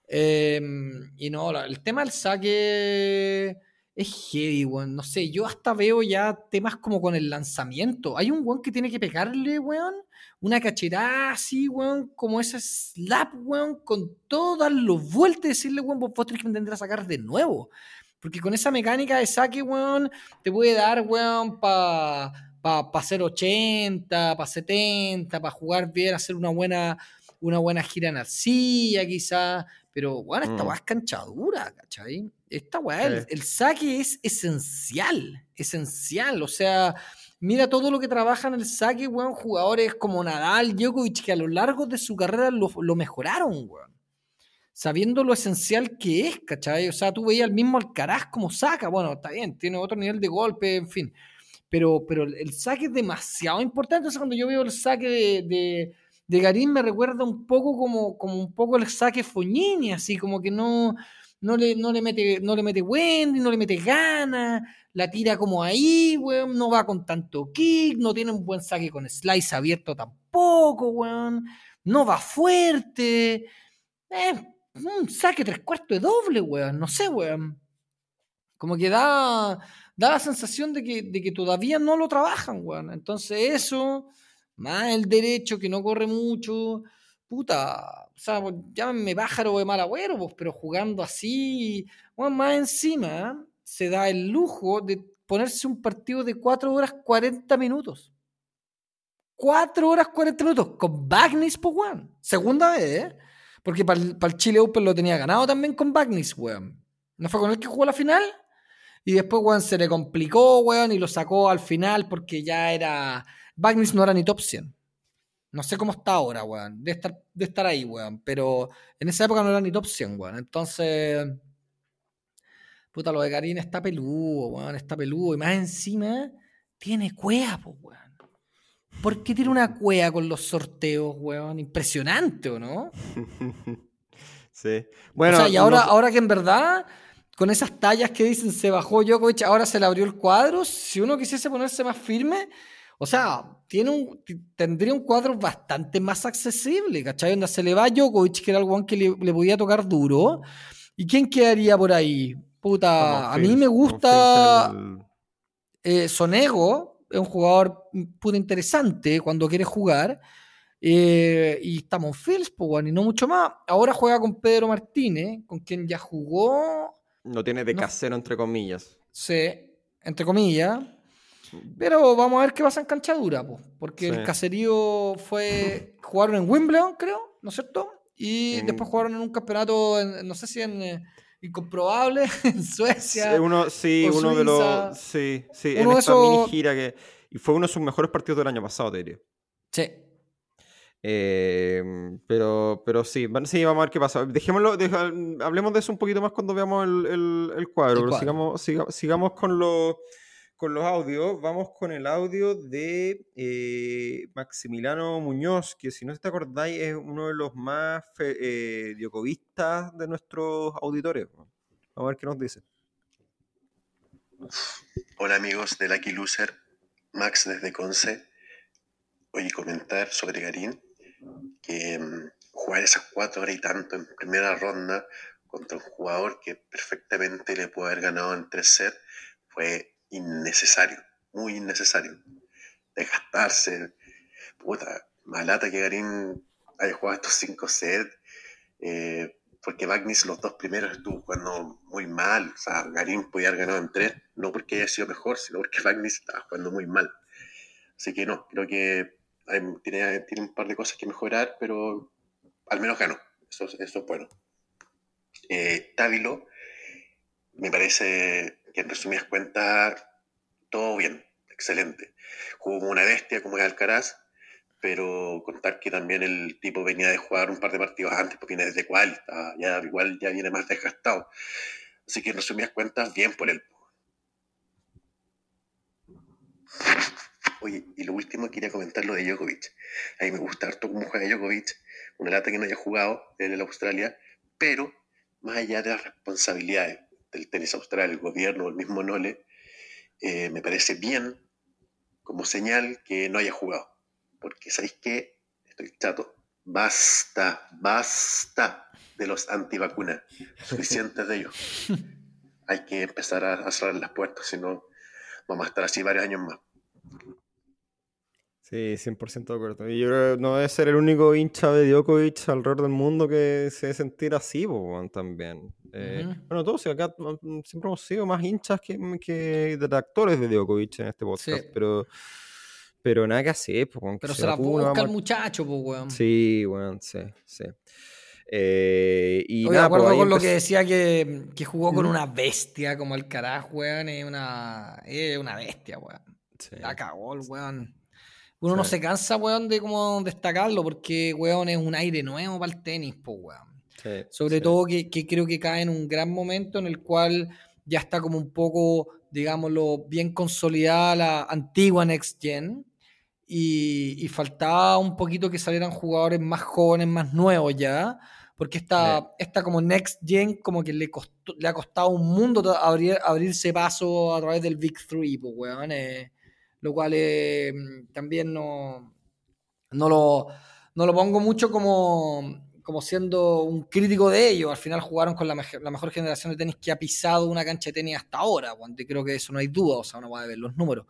Em, y no, el tema del saque es heavy, weón. No sé, yo hasta veo ya temas como con el lanzamiento. Hay un weón que tiene que pegarle, weón, una cachetada así, weón, como ese slap, weón, con todas los vueltas y decirle, weón, vos, vos tenés que entender a sacar de nuevo. Porque con esa mecánica de saque, weón, te puede dar, weón, para pa, pa hacer 80, para 70, para jugar bien, hacer una buena, una buena gira en arcilla, quizás. Pero, bueno, esta Mm. weá es canchadura, ¿cachai? Esta weá, el saque es esencial, esencial. O sea, mira todo lo que trabaja en el saque, weón. Jugadores como Nadal, Djokovic, que a lo largo de su carrera lo, mejoraron, weón. Sabiendo lo esencial que es, ¿cachai? O sea, tú veías al mismo Alcaraz como saca. Bueno, está bien, tiene otro nivel de golpe, en fin. Pero, pero el, el saque es demasiado importante. Entonces, cuando yo veo el saque de, de, de Garín, me recuerda un poco como, como un poco el saque Fognini, así como que no, no, le, no, le mete, no le mete Wendy, no le mete ganas, la tira como ahí, weón, no va con tanto kick, no tiene un buen saque con slice abierto tampoco, weón, no va fuerte. Eh, un saque tres cuartos de doble, weón, no sé, weón. Como que da, da la sensación de que, de que todavía no lo trabajan, weón. Entonces eso, más el derecho que no corre mucho, puta, o sea, pues, llámenme pájaro de mal agüero, pues, pero jugando así, weón, más encima se da el lujo de ponerse un partido de 4 horas 40 minutos. 4 horas 40 minutos con Bagnis, pues, weón. Segunda vez, ¿eh? Porque para el, Chile Open lo tenía ganado también con Bagnis, weón. ¿No fue con el que jugó la final? Y después, weón, se le complicó, weón, y lo sacó al final porque ya era. Bagnis no era ni top 100. No sé cómo está ahora, weón. De estar, de estar ahí, weón. Pero en esa época no era ni top 100, weón. Entonces. Puta, lo de Karim está peludo, weón. Está peludo. Y más encima, tiene cueva, pues, weón. ¿Por qué tiene una cueva con los sorteos, weón? Impresionante, ¿o no? Sí. Bueno, o sea, y ahora, no- ahora que en verdad, con esas tallas que dicen se bajó Djokovic, ahora se le abrió el cuadro, si uno quisiese ponerse más firme, o sea, tiene un, tendría un cuadro bastante más accesible, ¿cachai? Donde se le va a Djokovic, que era el one que le, le podía tocar duro, ¿y quién quedaría por ahí? Puta, a mí Phil- me gusta del- eh, Sonego, es un jugador puta interesante cuando quiere jugar. eh, y estamos Fields, pues, bueno, y no mucho más. Ahora juega con Pedro Martínez, con quien ya jugó, No tiene de No. casero, entre comillas. sí, entre comillas. Pero vamos a ver qué pasa en cancha dura, pues, porque Sí. el caserío fue. Jugaron en Wimbledon, creo, ¿no es cierto? Y En- después jugaron en un campeonato, en- no sé si en eh, Incomprobable, en Suecia. Sí, uno, sí, uno de los. Sí, sí, Uno en esta esos- mini gira que. Y fue uno de sus mejores partidos del año pasado, te diría. Sí. Eh, pero, pero sí, sí, vamos a ver qué pasa. Dejémoslo, hablemos de eso un poquito más cuando veamos el, el- el cuadro. El pero. Sigamos, siga- sigamos con los, con los audios. Vamos con el audio de eh, Maximiliano Muñoz, que si no te acordáis es uno de los más eh, diocovistas de nuestros auditores. Vamos a ver qué nos dice. Hola amigos de Lucky Loser, Max desde Conce. Oye, comentar sobre Garín, que mm, jugar esas cuatro horas y tanto en primera ronda contra un jugador que perfectamente le puede haber ganado en tres sets fue innecesario, muy innecesario. Desgastarse, puta, malata que Garín haya jugado estos cinco sets, eh, porque Magnus los dos primeros estuvo jugando muy mal, o sea, Garín podía haber ganado en tres, no porque haya sido mejor, sino porque Magnus estaba jugando muy mal. Así que no, creo que tiene, tiene un par de cosas que mejorar, pero al menos ganó, eso, es bueno. Eh, me parece que en resumidas cuentas, todo bien, excelente. Jugó como una bestia, como es Alcaraz, pero contar que también el tipo venía de jugar un par de partidos antes, porque viene desde cual, ya igual ya viene más desgastado. Así que en resumidas cuentas, bien por él. Oye, y lo último quería comentar lo de Djokovic. A mí me gusta harto cómo juega Djokovic, una lata que no haya jugado en el Australia, pero más allá de las responsabilidades del tenis austral, el gobierno, el mismo Nole, eh, me parece bien como señal que no haya jugado. Porque, ¿sabéis qué? Estoy chato. Basta, basta de los antivacunas. Suficientes de ellos. Hay que empezar a cerrar las puertas, si no, vamos a estar así varios años más. Sí, 100% de acuerdo. Y yo creo que no debe ser el único hincha de Djokovic alrededor del mundo que se debe sentir así, también. Eh, bueno, todos, acá mm, siempre hemos sido más hinchas que, que detractores de Djokovic en este podcast, pero, pero nada que hacer. Pues, pero se, la busca el muchacho, pues, weón. Sí, weón, sí, sí. Eh, y de acuerdo con lo que decía que, que jugó con una bestia como el carajo, weón, es una, es una bestia, weón. La cagó el weón. Uno no se cansa, weón, de como destacarlo, porque, weón, es un aire nuevo para el tenis, pues, weón. Sobre todo que, creo que cae en un gran momento en el cual ya está como un poco, digámoslo, bien consolidada la antigua Next Gen. Y, faltaba un poquito que salieran jugadores más jóvenes, más nuevos ya. Porque esta, esta como Next Gen como que le, costó, le ha costado un mundo abrir, abrirse paso a través del Big Three, pues, weón. Eh, lo cual eh, también no, no, lo, no lo pongo mucho como, como siendo un crítico de ellos. Al final jugaron con la, la, mejor generación de tenis que ha pisado una cancha de tenis hasta ahora, cuando creo que eso no hay duda, o sea, uno va a ver los números.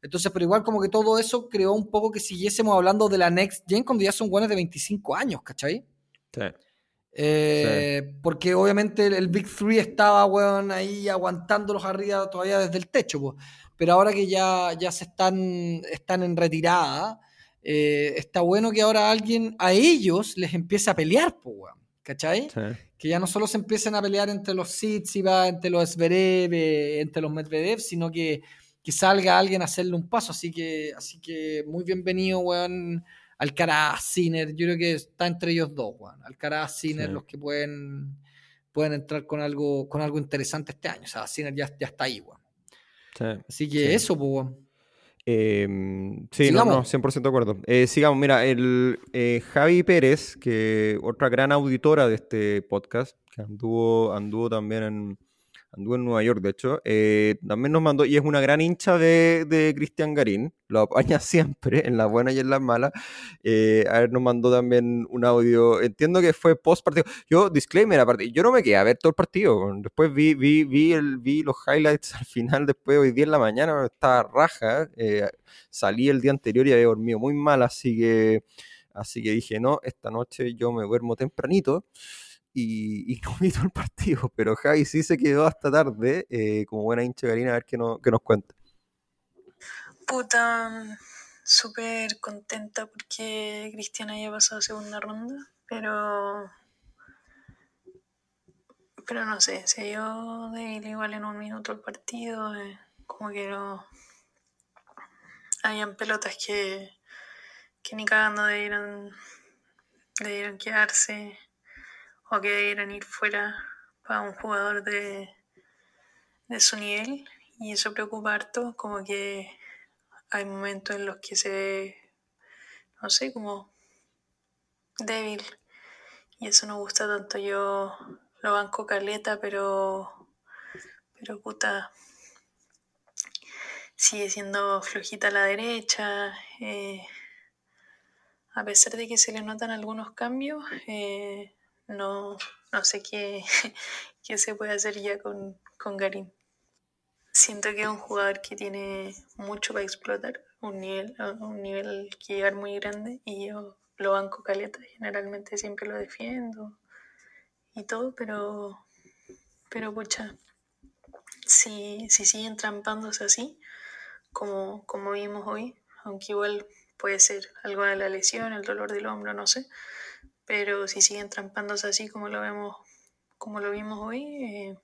Entonces, pero igual como que todo eso creó un poco que siguiésemos hablando de la Next Gen cuando ya son buenos de 25 años, ¿cachai? Sí. Eh, porque obviamente el, Big Three estaba, weón, ahí aguantándolos arriba todavía desde el techo, pues pero ahora que ya, ya se están, están en retirada, eh, está bueno que ahora alguien a ellos les empiece a pelear, pues, ¿cachai? Que ya no solo se empiecen a pelear entre los Sitsiba, entre los Zverev, eh, entre los Medvedev, sino que, que, salga alguien a hacerle un paso. Así que, así que muy bienvenido, weón, Alcaraz, Sinner. Yo creo que está entre ellos dos, weón. Alcaraz, Sinner, los que pueden, pueden entrar con algo, con algo interesante este año. O sea, Sinner ya, ya está ahí, weón. Así que eso, pues. sí, no, no, 100% de acuerdo. Eh, sigamos, mira, el eh, Javi Pérez, que otra gran auditora de este podcast, que anduvo, anduvo también en, anduvo en Nueva York, de hecho, eh, también nos mandó, y es una gran hincha de, de Cristian Garín, lo apaña siempre, en las buenas y en las malas. Eh, a ver, nos mandó también un audio, entiendo que fue post partido. Yo, disclaimer, aparte, yo no me quedé a ver todo el partido, después vi, vi, vi, el, vi los highlights al final, después hoy día en la mañana, estaba raja, eh, salí el día anterior y había dormido muy mal, así que, así que dije, no, esta noche yo me duermo tempranito y, no vi todo el partido, pero Javi sí se quedó hasta tarde, eh, como buena hincha Karina, a ver qué, no, nos cuenta. Puta, súper contenta porque Cristiana haya pasado segunda ronda, pero pero no sé, se dio débil igual en un minuto el partido, eh, como que no habían pelotas que, que ni cagando debieron, debieron quedarse o que debieran ir fuera para un jugador de, de su nivel y eso preocupa harto, como que hay momentos en los que se ve, no sé, como débil y eso no gusta tanto. Yo lo banco caleta, pero, pero puta, sigue siendo flojita a la derecha. Eh, a pesar de que se le notan algunos cambios, eh, no, no sé qué, qué se puede hacer ya con, con Garín. Siento que es un jugador que tiene mucho para explotar, un nivel, un nivel que llegar muy grande y yo lo banco caleta, generalmente siempre lo defiendo y todo, pero, pero pucha, si, si siguen trampándose así, como, como vimos hoy, aunque igual puede ser algo de la lesión, el dolor del hombro, no sé, pero si siguen trampándose así como lo vemos, como lo vimos hoy, eh,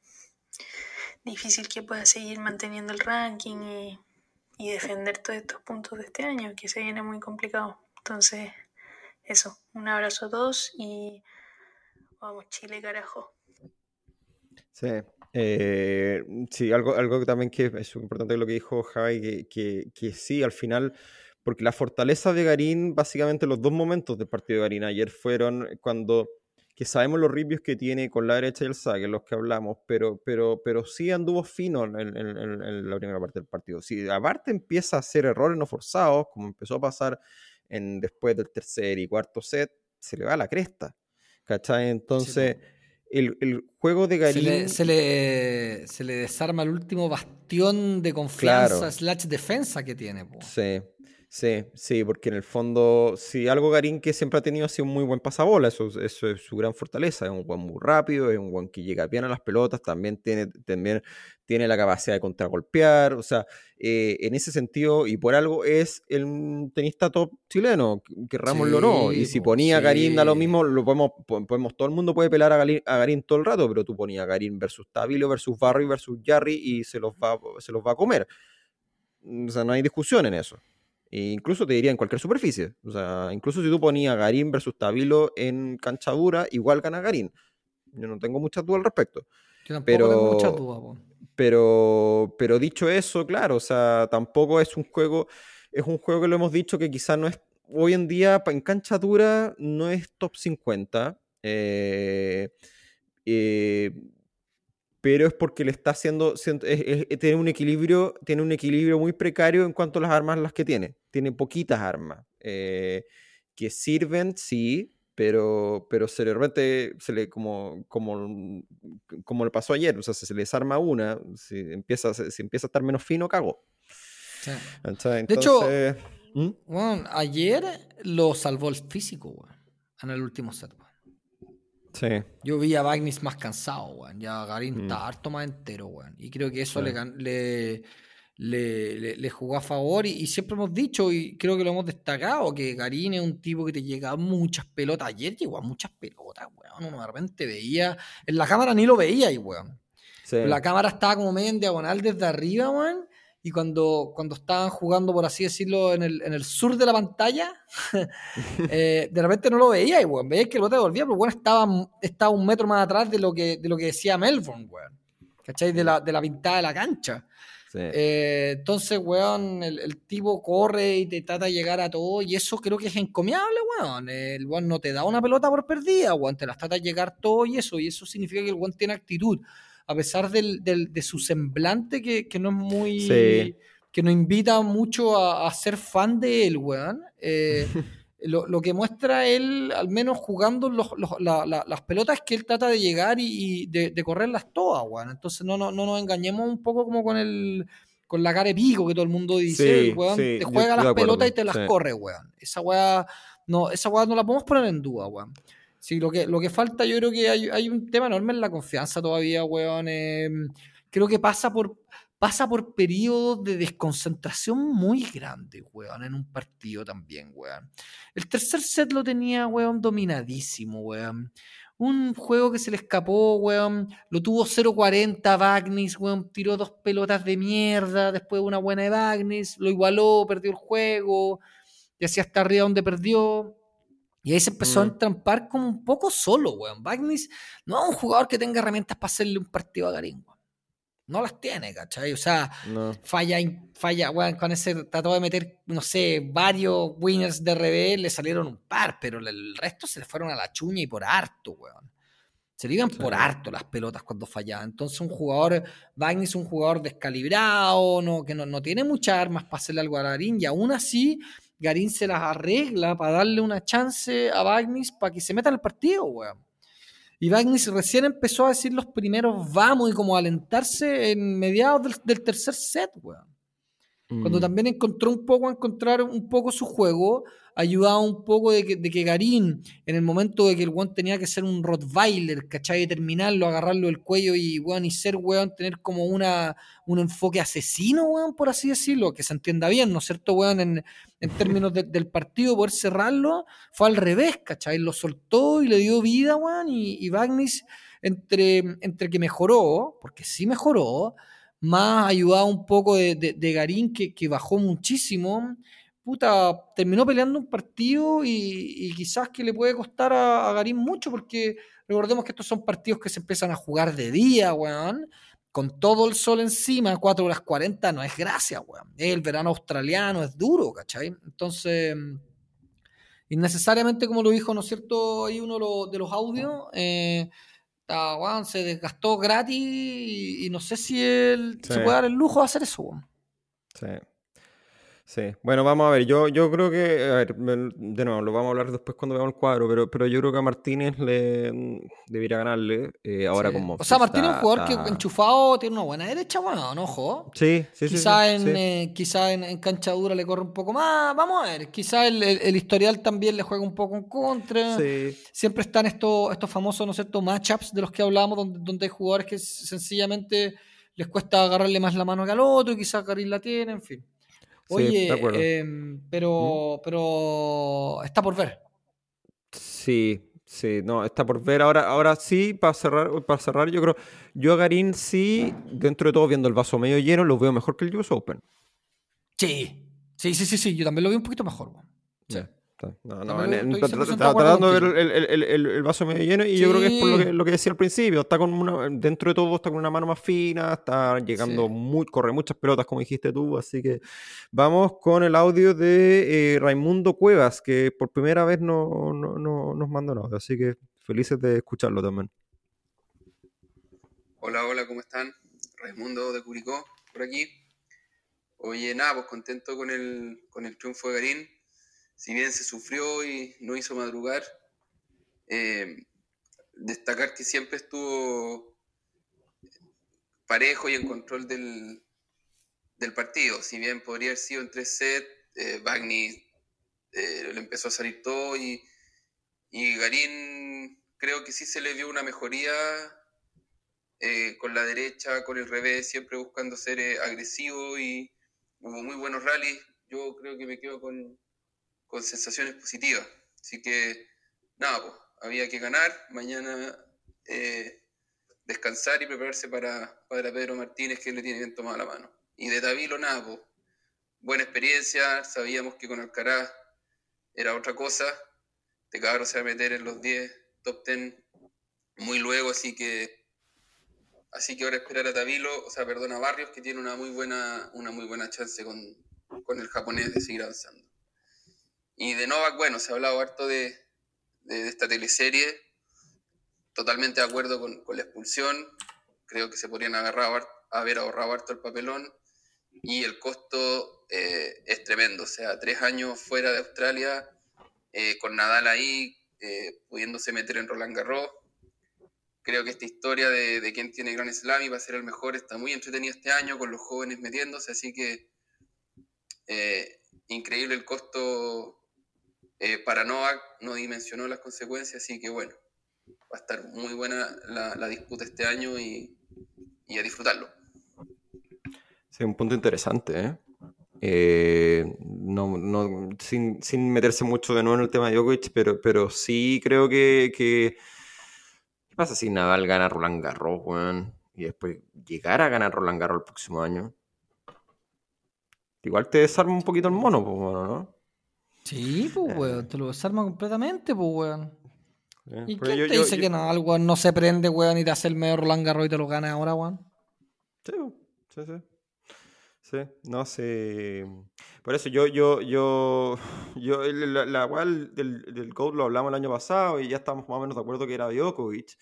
difícil que pueda seguir manteniendo el ranking y, defender todos estos puntos de este año, que se viene muy complicado. Entonces, eso, un abrazo a todos y vamos Chile, carajo. Sí, eh, sí, algo, algo también que es importante lo que dijo Javi, que, que, sí, al final, porque la fortaleza de Garín, básicamente los dos momentos del partido de Garín ayer fueron cuando, que sabemos los reviews que tiene con la derecha y el saque, los que hablamos, pero, pero, pero sí anduvo fino en, en, en, en la primera parte del partido. Si aparte empieza a hacer errores no forzados, como empezó a pasar en, después del tercer y cuarto set, se le va a la cresta. ¿Cachai? Entonces, sí, el, el, juego de Garín. Se le, se le, se, le, desarma el último bastión de confianza Claro. slash defensa que tiene. Po. Sí, sí, sí, porque en el fondo, sí, algo Garín que siempre ha tenido ha sido un muy buen pasabola, eso, eso es su gran fortaleza, es un buen muy rápido, es un buen que llega bien a las pelotas, también tiene, también tiene la capacidad de contragolpear, o sea, eh, en ese sentido, y por algo es el tenista top chileno, querrámoslo o no, y si po, ponía a Garín da lo sí. mismo, lo podemos, po- podemos, todo el mundo puede pelar a Garín, a Garín todo el rato, pero tú ponías a Garín versus Tabilo, versus Barry, versus Jarry, y se los va, se los va a comer. O sea, no hay discusión en eso. E incluso te diría en cualquier superficie. O sea, incluso si tú ponías Garín versus Tabilo en cancha dura, igual gana Garín. Yo no tengo muchas dudas al respecto. Yo tampoco Pero, tengo muchas dudas. po. pero, pero dicho eso, claro, o sea, tampoco es un juego, es un juego que lo hemos dicho que quizás no es, hoy en día en cancha dura no es top 50. eh, eh, pero es porque le está haciendo, es- es- es- tiene un equilibrio, tiene un equilibrio muy precario en cuanto a las armas las que tiene. Tiene poquitas armas eh, que sirven, sí, pero, pero se le, repente se le como, como, como le pasó ayer, o sea, si se le desarma una, si empieza, si empieza a estar menos fino, cago. Sí. ¿Cachai? De hecho, Entonces, ¿Mm? Weón, ayer lo salvó el físico, weón, en el último set. weón. Sí, Yo vi a Bagnis más cansado, weón. Ya Garín Mm. está harto más entero, weón. Y creo que eso Sí. le, le, le, le- le jugó a favor. Y, y siempre hemos dicho, y creo que lo hemos destacado, que Garín es un tipo que te llega a muchas pelotas. Ayer llegó a muchas pelotas, weón. Uno de repente veía. En la cámara ni lo veía ahí, weón. sí. La cámara estaba como medio en diagonal desde arriba, weón. Y cuando, cuando estaban jugando, por así decirlo, en el, en el sur de la pantalla, eh, de repente no lo veía, y weón. Veía que el bote volvía, pero weón estaba, estaba un metro más atrás de lo que, de lo que decía Melbourne, weón. ¿Cachai? De la, de la pintada de la cancha. sí. Eh, entonces, weón, el, el tipo corre y te trata de llegar a todo, y eso creo que es encomiable, weón. El weón no te da una pelota por perdida, weón, te las trata de llegar todo y eso, y eso significa que el weón tiene actitud. A pesar del, del- de su semblante que, que no es muy. Sí. que nos invita mucho a, a ser fan de él, weón. eh, lo, lo que muestra él, al menos jugando los- los- la- la- las pelotas, es que él trata de llegar y, y de, de correrlas todas, weón. Entonces no, no, no nos engañemos un poco como con el con la cara de pico que todo el mundo dice, Sí, weón sí, te juega las pelotas y te las sí. corre, weón. Esa weá no, esa weá no la podemos poner en duda, weón. Sí, lo que, lo que falta, yo creo que hay, hay un tema enorme en la confianza todavía, weón. eh, creo que pasa por, pasa por periodos de desconcentración muy grandes, weón, en un partido también, weón. El tercer set lo tenía, weón, dominadísimo, weón. Un juego que se le escapó, weón. Lo tuvo 0-40 Bagnis, weón. Tiró dos pelotas de mierda después de una buena de Bagnis. Lo igualó, perdió el juego. Y así hasta arriba donde perdió. Y ahí se empezó a Mm. entrampar como un poco solo, weón. Bagnis no es un jugador que tenga herramientas para hacerle un partido a Garín, weón. No las tiene, ¿cachai? O sea, No. falla, falla, weón, con ese trató de meter, no sé, varios winners de revés, le salieron un par, pero el resto se le fueron a la chuña y por harto, weón. Se le iban Sí. por harto las pelotas cuando fallaban. Entonces un jugador, Bagnis es un jugador descalibrado, no, que no, no tiene muchas armas para hacerle algo a Garín, y aún así Garín se las arregla para darle una chance a Bagnis para que se meta en el partido, weón. Y Bagnis recién empezó a decir los primeros vamos y como a alentarse en mediados del, del tercer set, weón. Cuando Mm. también encontró un poco, encontrar un poco su juego, ayudaba un poco de que, de que Garín, en el momento de que el weón tenía que ser un Rottweiler, ¿cachai? Y terminarlo, agarrarlo del cuello y, weón, y ser, weón, tener como una, un enfoque asesino, weón, por así decirlo, que se entienda bien, ¿no es cierto, weón? En, en términos de- del partido, poder cerrarlo, fue al revés, ¿cachai? Lo soltó y le dio vida, weón, y, y Bagnis, entre, entre que mejoró, porque sí mejoró, más ayudado un poco de, de- de Garín, que, que bajó muchísimo. Puta, terminó peleando un partido y, y quizás que le puede costar a, a Garín mucho, porque recordemos que estos son partidos que se empiezan a jugar de día, weón. Con todo el sol encima, 4 horas 40, no es gracia, weón. El verano australiano es duro, ¿cachai? Entonces, innecesariamente, como lo dijo, ¿no es cierto? Ahí uno lo- de los audios, eh, ah, weón, se desgastó gratis y, y no sé si él se puede dar el lujo de hacer eso, weón. Sí. Sí. Bueno, vamos a ver. Yo, yo creo que, a ver, de nuevo, lo vamos a hablar después cuando veamos el cuadro, pero, pero yo creo que a Martínez le mm, debería ganarle. eh, ahora Sí. como O sea, Martín es un está- jugador que enchufado tiene una buena derecha, bueno, no, ojo. Sí, sí, sí. quizá sí, en, eh, quizá en, en cancha dura le corre un poco más. Vamos a ver. Quizá el, el- el historial también le juega un poco en contra. Sí. Siempre están estos, estos famosos, ¿no es cierto?, matchups de los que hablamos, donde, donde hay jugadores que sencillamente les cuesta agarrarle más la mano que al otro, y quizás Garín la tiene, en fin. Oye, em, pero, pero está por ver. Sí, sí, no, está por ver. Ahora, ahora sí, para cerrar, para cerrar, yo creo, yo a Garín sí, dentro de todo, viendo el vaso medio lleno, lo veo mejor que el US Open. Sí, sí, sí, sí, sí. Yo también lo vi un poquito mejor. Sí. No, no, en- en- estoy tra- 100% tra- de acuerdo tratando de ver el, el- el- el vaso medio lleno y yo creo que es por lo que, lo que decía al principio, está con una, dentro de todo está con una mano más fina, está llegando Sí. muy, corre muchas pelotas como dijiste tú, así que vamos con el audio de eh, Raimundo Cuevas, que por primera vez no, no- no- nos mandó un audio, así que felices de escucharlo también. Hola, hola, ¿cómo están? Raimundo de Curicó, por aquí. Oye, nada, pues contento con el, con el triunfo de Garín. Si bien se sufrió y no hizo madrugar, eh, destacar que siempre estuvo parejo y en control del, del partido. Si bien podría haber sido en tres sets, eh, Bagni eh, le empezó a salir todo y, y Garín creo que sí se le vio una mejoría eh, con la derecha, con el revés, siempre buscando ser agresivo y hubo muy buenos rallies. Yo creo que me quedo con, con sensaciones positivas. Así que, nada, pues, había que ganar. Mañana eh, descansar y prepararse para, para Pedro Martínez, que le tiene bien tomada la mano. Y de Davilo, nada, pues, buena experiencia. Sabíamos que con Alcaraz era otra cosa. Este cabrón se va a meter en los 10, top 10 muy luego, así que Así que ahora esperar a Tavilo, o sea, perdón, a Barrios, que tiene una muy buena, una muy buena chance con, con el japonés de seguir avanzando. Y de Novak, bueno, se ha hablado harto de, de, esta teleserie. Totalmente de acuerdo con, con la expulsión. Creo que se podrían haber ahorrado harto el papelón. Y el costo eh, es tremendo. O sea, tres años fuera de Australia, eh, con Nadal ahí, eh, pudiéndose meter en Roland Garros creo que esta historia de, de quién tiene Gran Slam y va a ser el mejor está muy entretenida este año con los jóvenes metiéndose, así que eh, increíble el costo eh, para Novak, no dimensionó las consecuencias, así que bueno, va a estar muy buena la, la disputa este año y, y, a disfrutarlo. Sí, un punto interesante, ¿eh? Eh, no, no, sin, sin, meterse mucho de nuevo en el tema de Djokovic, pero, pero sí creo que, que ¿Qué pasa si Nadal gana Roland Garros, weón? Y después llegar a ganar Roland Garros el próximo año. Igual te desarma un poquito el mono, pues, bueno, ¿no? Sí, pues, weón. Te lo desarma completamente, pues, weón. Eh, ¿Y quién yo, te yo, dice yo... que Nadal, weón, no se prende, weón, y te hace el medio Roland Garros y te lo gana ahora, weón? Sí, sí, sí. Sí, no sé. Por eso yo, yo, yo, yo, la, la igual del, del GOAT lo hablamos el año pasado y ya estamos más o menos de acuerdo que era Djokovic,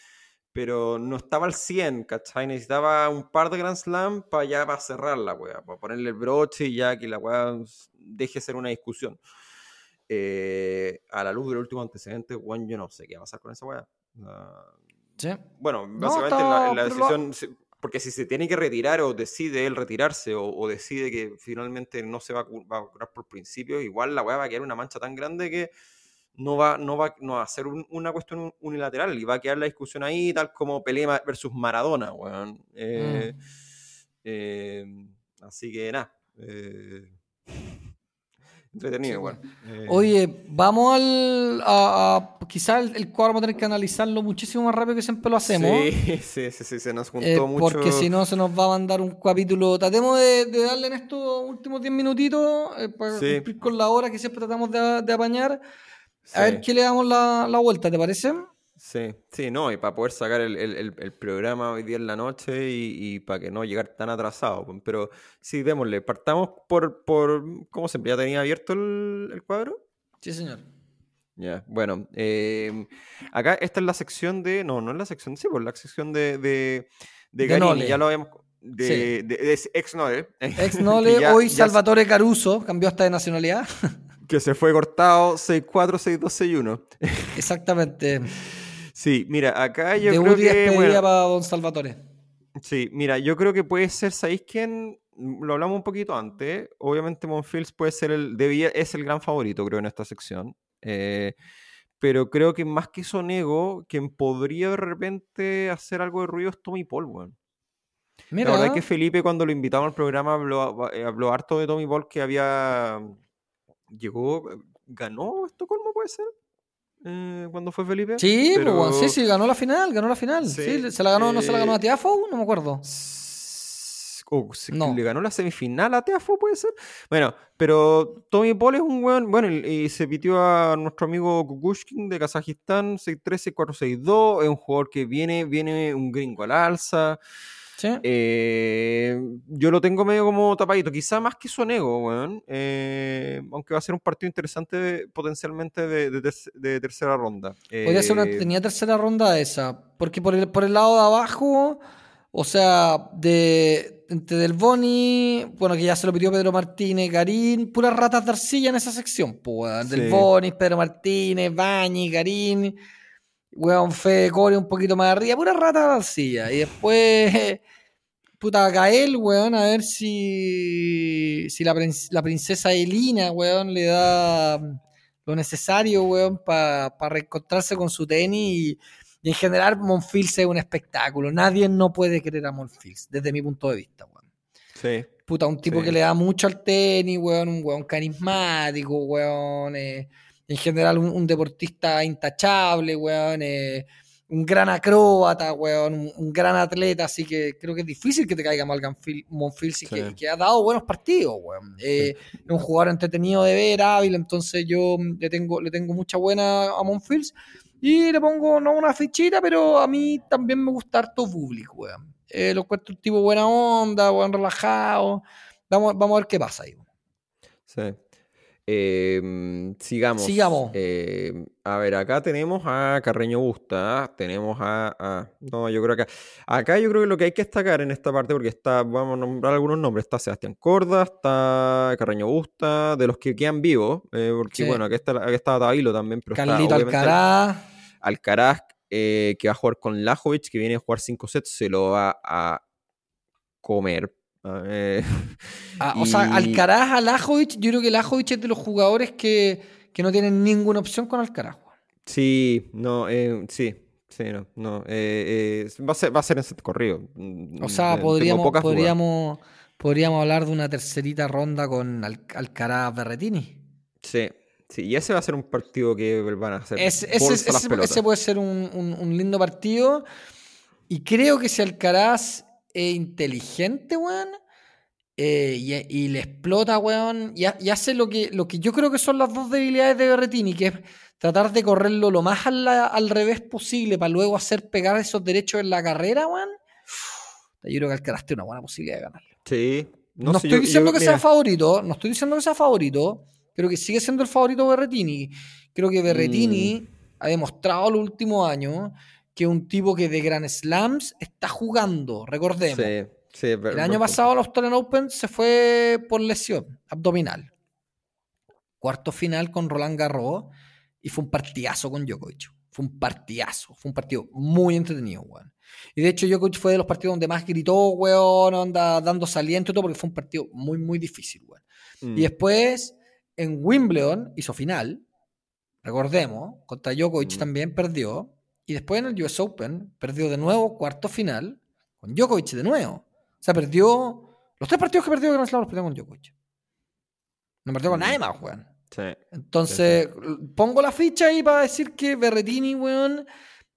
pero no estaba al 100, ¿cachai? Necesitaba un par de Grand Slam para ya para cerrar la weá, para ponerle el broche y ya que la weá deje ser una discusión. Eh, a la luz del último antecedente, bueno, yo no sé qué va a pasar con esa weá. Ah, Sí. bueno, No, básicamente está- la, decisión, porque si se tiene que retirar o decide él retirarse o, o decide que finalmente no se va a, cu- va a curar por principio, igual la weá va a quedar una mancha tan grande que no va, no va, no va a ser un- una cuestión unilateral y va a quedar la discusión ahí, tal como Pelé versus Maradona, weón. Eh, Mm. eh, así que nada. Eh, entretenido, Sí, igual. Eh, Oye, vamos al. A, a- quizá el, el cuadro vamos a tener que analizarlo muchísimo más rápido que siempre lo hacemos. Sí, sí, sí, sí, se nos juntó eh, mucho. Porque si no, se nos va a mandar un capítulo. Tratemos de, de darle en estos últimos 10 minutitos eh, para Sí. cumplir con la hora que siempre tratamos de, de apañar. Sí. A ver qué le damos la, la vuelta, ¿te parece? Sí, sí, no, y para poder sacar el, el- el- el programa hoy día en la noche y, y para que no llegar tan atrasado. Pero sí, démosle, partamos por, por ¿cómo siempre? ¿Ya tenía abierto el, el cuadro? Sí, señor. Ya, bueno, eh, acá esta es la sección de, no, no es la sección, sí, pues la sección de, de, de De Garini, ya lo habíamos, de, Sí. de- de ex Nole, Ex Nole, ya- hoy ya se- Salvatore Caruso, cambió hasta de nacionalidad. que se fue cortado 6-4-6-2-6-1. Exactamente. Sí, mira, acá yo Debut creo y que, bueno, para Don Salvatore. Sí, mira, yo creo que puede ser, ¿sabéis quién? Mm, Lo hablamos un poquito antes. Obviamente Monfils puede ser el, debía, es el gran favorito, creo, en esta sección. Eh, pero creo que más que Sonego, quien podría de repente hacer algo de ruido es Tommy Paul, weón. Mira, La verdad es que Felipe cuando lo invitamos al programa habló, eh, habló harto de Tommy Paul que había... Llegó, ganó Estocolmo, puede ser, Eh, cuando fue Felipe. sí, pues, weón, sí, pero- sí, ganó la final, ganó la final. Sí, Sí, se la ganó, ¿no se la ganó eh, a Tiafo? No me acuerdo. S- o se- No. le ganó la semifinal a Teafo, puede ser. Bueno, pero Tommy Paul es un weón. Bueno, y, se pitió a nuestro amigo Kukushkin de Kazajistán, 6-3, 4-6-2. Es un jugador que viene, viene un gringo al alza. Sí. Eh, yo lo tengo medio como tapadito, quizá más que Sonego, weón. Eh, aunque va a ser un partido interesante potencialmente de, de terc- de tercera ronda. Podría ser una Eh, tenía tercera ronda esa. Porque por el, por el lado de abajo, o sea, de entre Del Boni, bueno, que ya se lo pidió Pedro Martínez, Garín, puras ratas de arcilla en esa sección. Pues. Del Sí. Boni, Pedro Martínez, Bañi, Garín, weón, Fede Core un poquito más arriba, puras ratas de arcilla. Y después, puta, Gael, weón, a ver si, si la, la princesa Elina, weón, le da lo necesario, weón, para reencontrarse con su tenis y, y en general Monfils es un espectáculo. Nadie no puede querer a Monfils, desde mi punto de vista, weón. sí. Puta, un tipo Sí. que le da mucho al tenis, weón, un weón carismático, weón. eh, en general, un, un deportista intachable, weón. eh, un gran acróbata, weón. Un, un gran atleta, así que creo que es difícil que te caiga mal Monfils y que, Sí. que ha dado buenos partidos, weón. Eh, Es un jugador entretenido de ver, hábil, entonces yo le tengo, le tengo mucha buena a Monfils. Y le pongo no una fichita, pero a mí también me gusta harto Bublik, weón. Eh, lo encuentro un tipo buena onda, weón, relajado. Vamos, vamos a ver qué pasa ahí. Sí. Eh, sigamos. Sigamos. Eh, a ver, acá tenemos a Carreño Busta. ¿ah? Tenemos a, a- No, yo creo que. Acá yo creo que lo que hay que destacar en esta parte, porque está. Vamos a nombrar algunos nombres. Está Sebastián Corda, está Carreño Busta, de los que quedan vivos. eh, porque Sí. bueno, aquí está, aquí está Tabilo también, pero está Carlito obviamente Alcaraz. Alcaraz, eh, que va a jugar con Lajovic, que viene a jugar 5 sets, se lo va a comer. Ah, eh, Ah, O sea, Alcaraz a Lajovic, yo creo que Lajovic es de los jugadores que, que no tienen ninguna opción con Alcaraz. Sí, no, eh, sí, sí, no, no. eh, eh, va, a ser, va a ser en set corrido. O sea, podríamos, podríamos, podríamos hablar de una tercerita ronda con Al- Alcaraz Berretini. Sí, sí, y ese va a ser un partido que van a hacer. Ese, ese- ese- ese puede ser un, un- un lindo partido. Y creo que si Alcaraz es inteligente, weón, eh, y, y le explota, weón, y, ha- y hace lo que, lo que yo creo que son las dos debilidades de Berretini, que es tratar de correrlo lo más al, al revés posible para luego hacer pegar esos derechos en la carrera, weón. Yo creo que Alcaraz tiene una buena posibilidad de ganar. Sí, No, sé, estoy diciendo yo- que sea favorito, no estoy diciendo que sea favorito, creo que sigue siendo el favorito Berretini. Creo que Berretini Mm. ha demostrado los últimos años que un tipo que de Grand Slams está jugando, recordemos. Sí, sí, el año pasado al Australian Open se fue por lesión abdominal. cuarto final con Roland Garros y fue un partidazo con Djokovic. Fue un partidazo, fue un partido muy entretenido, weón. Y de hecho Djokovic fue de los partidos donde más gritó, weón, anda dando saliente y todo, porque fue un partido muy, muy difícil, weón. Mm. Y después en Wimbledon hizo final, recordemos, contra Djokovic Mm. también perdió. Y después en el US Open perdió de nuevo cuarto final con Djokovic de nuevo. O sea, perdió. Los tres partidos que perdió Grand Slam los perdió con Djokovic. No perdió con nadie más, weón. Sí. Entonces, pongo la ficha ahí para decir que Berretini, weón,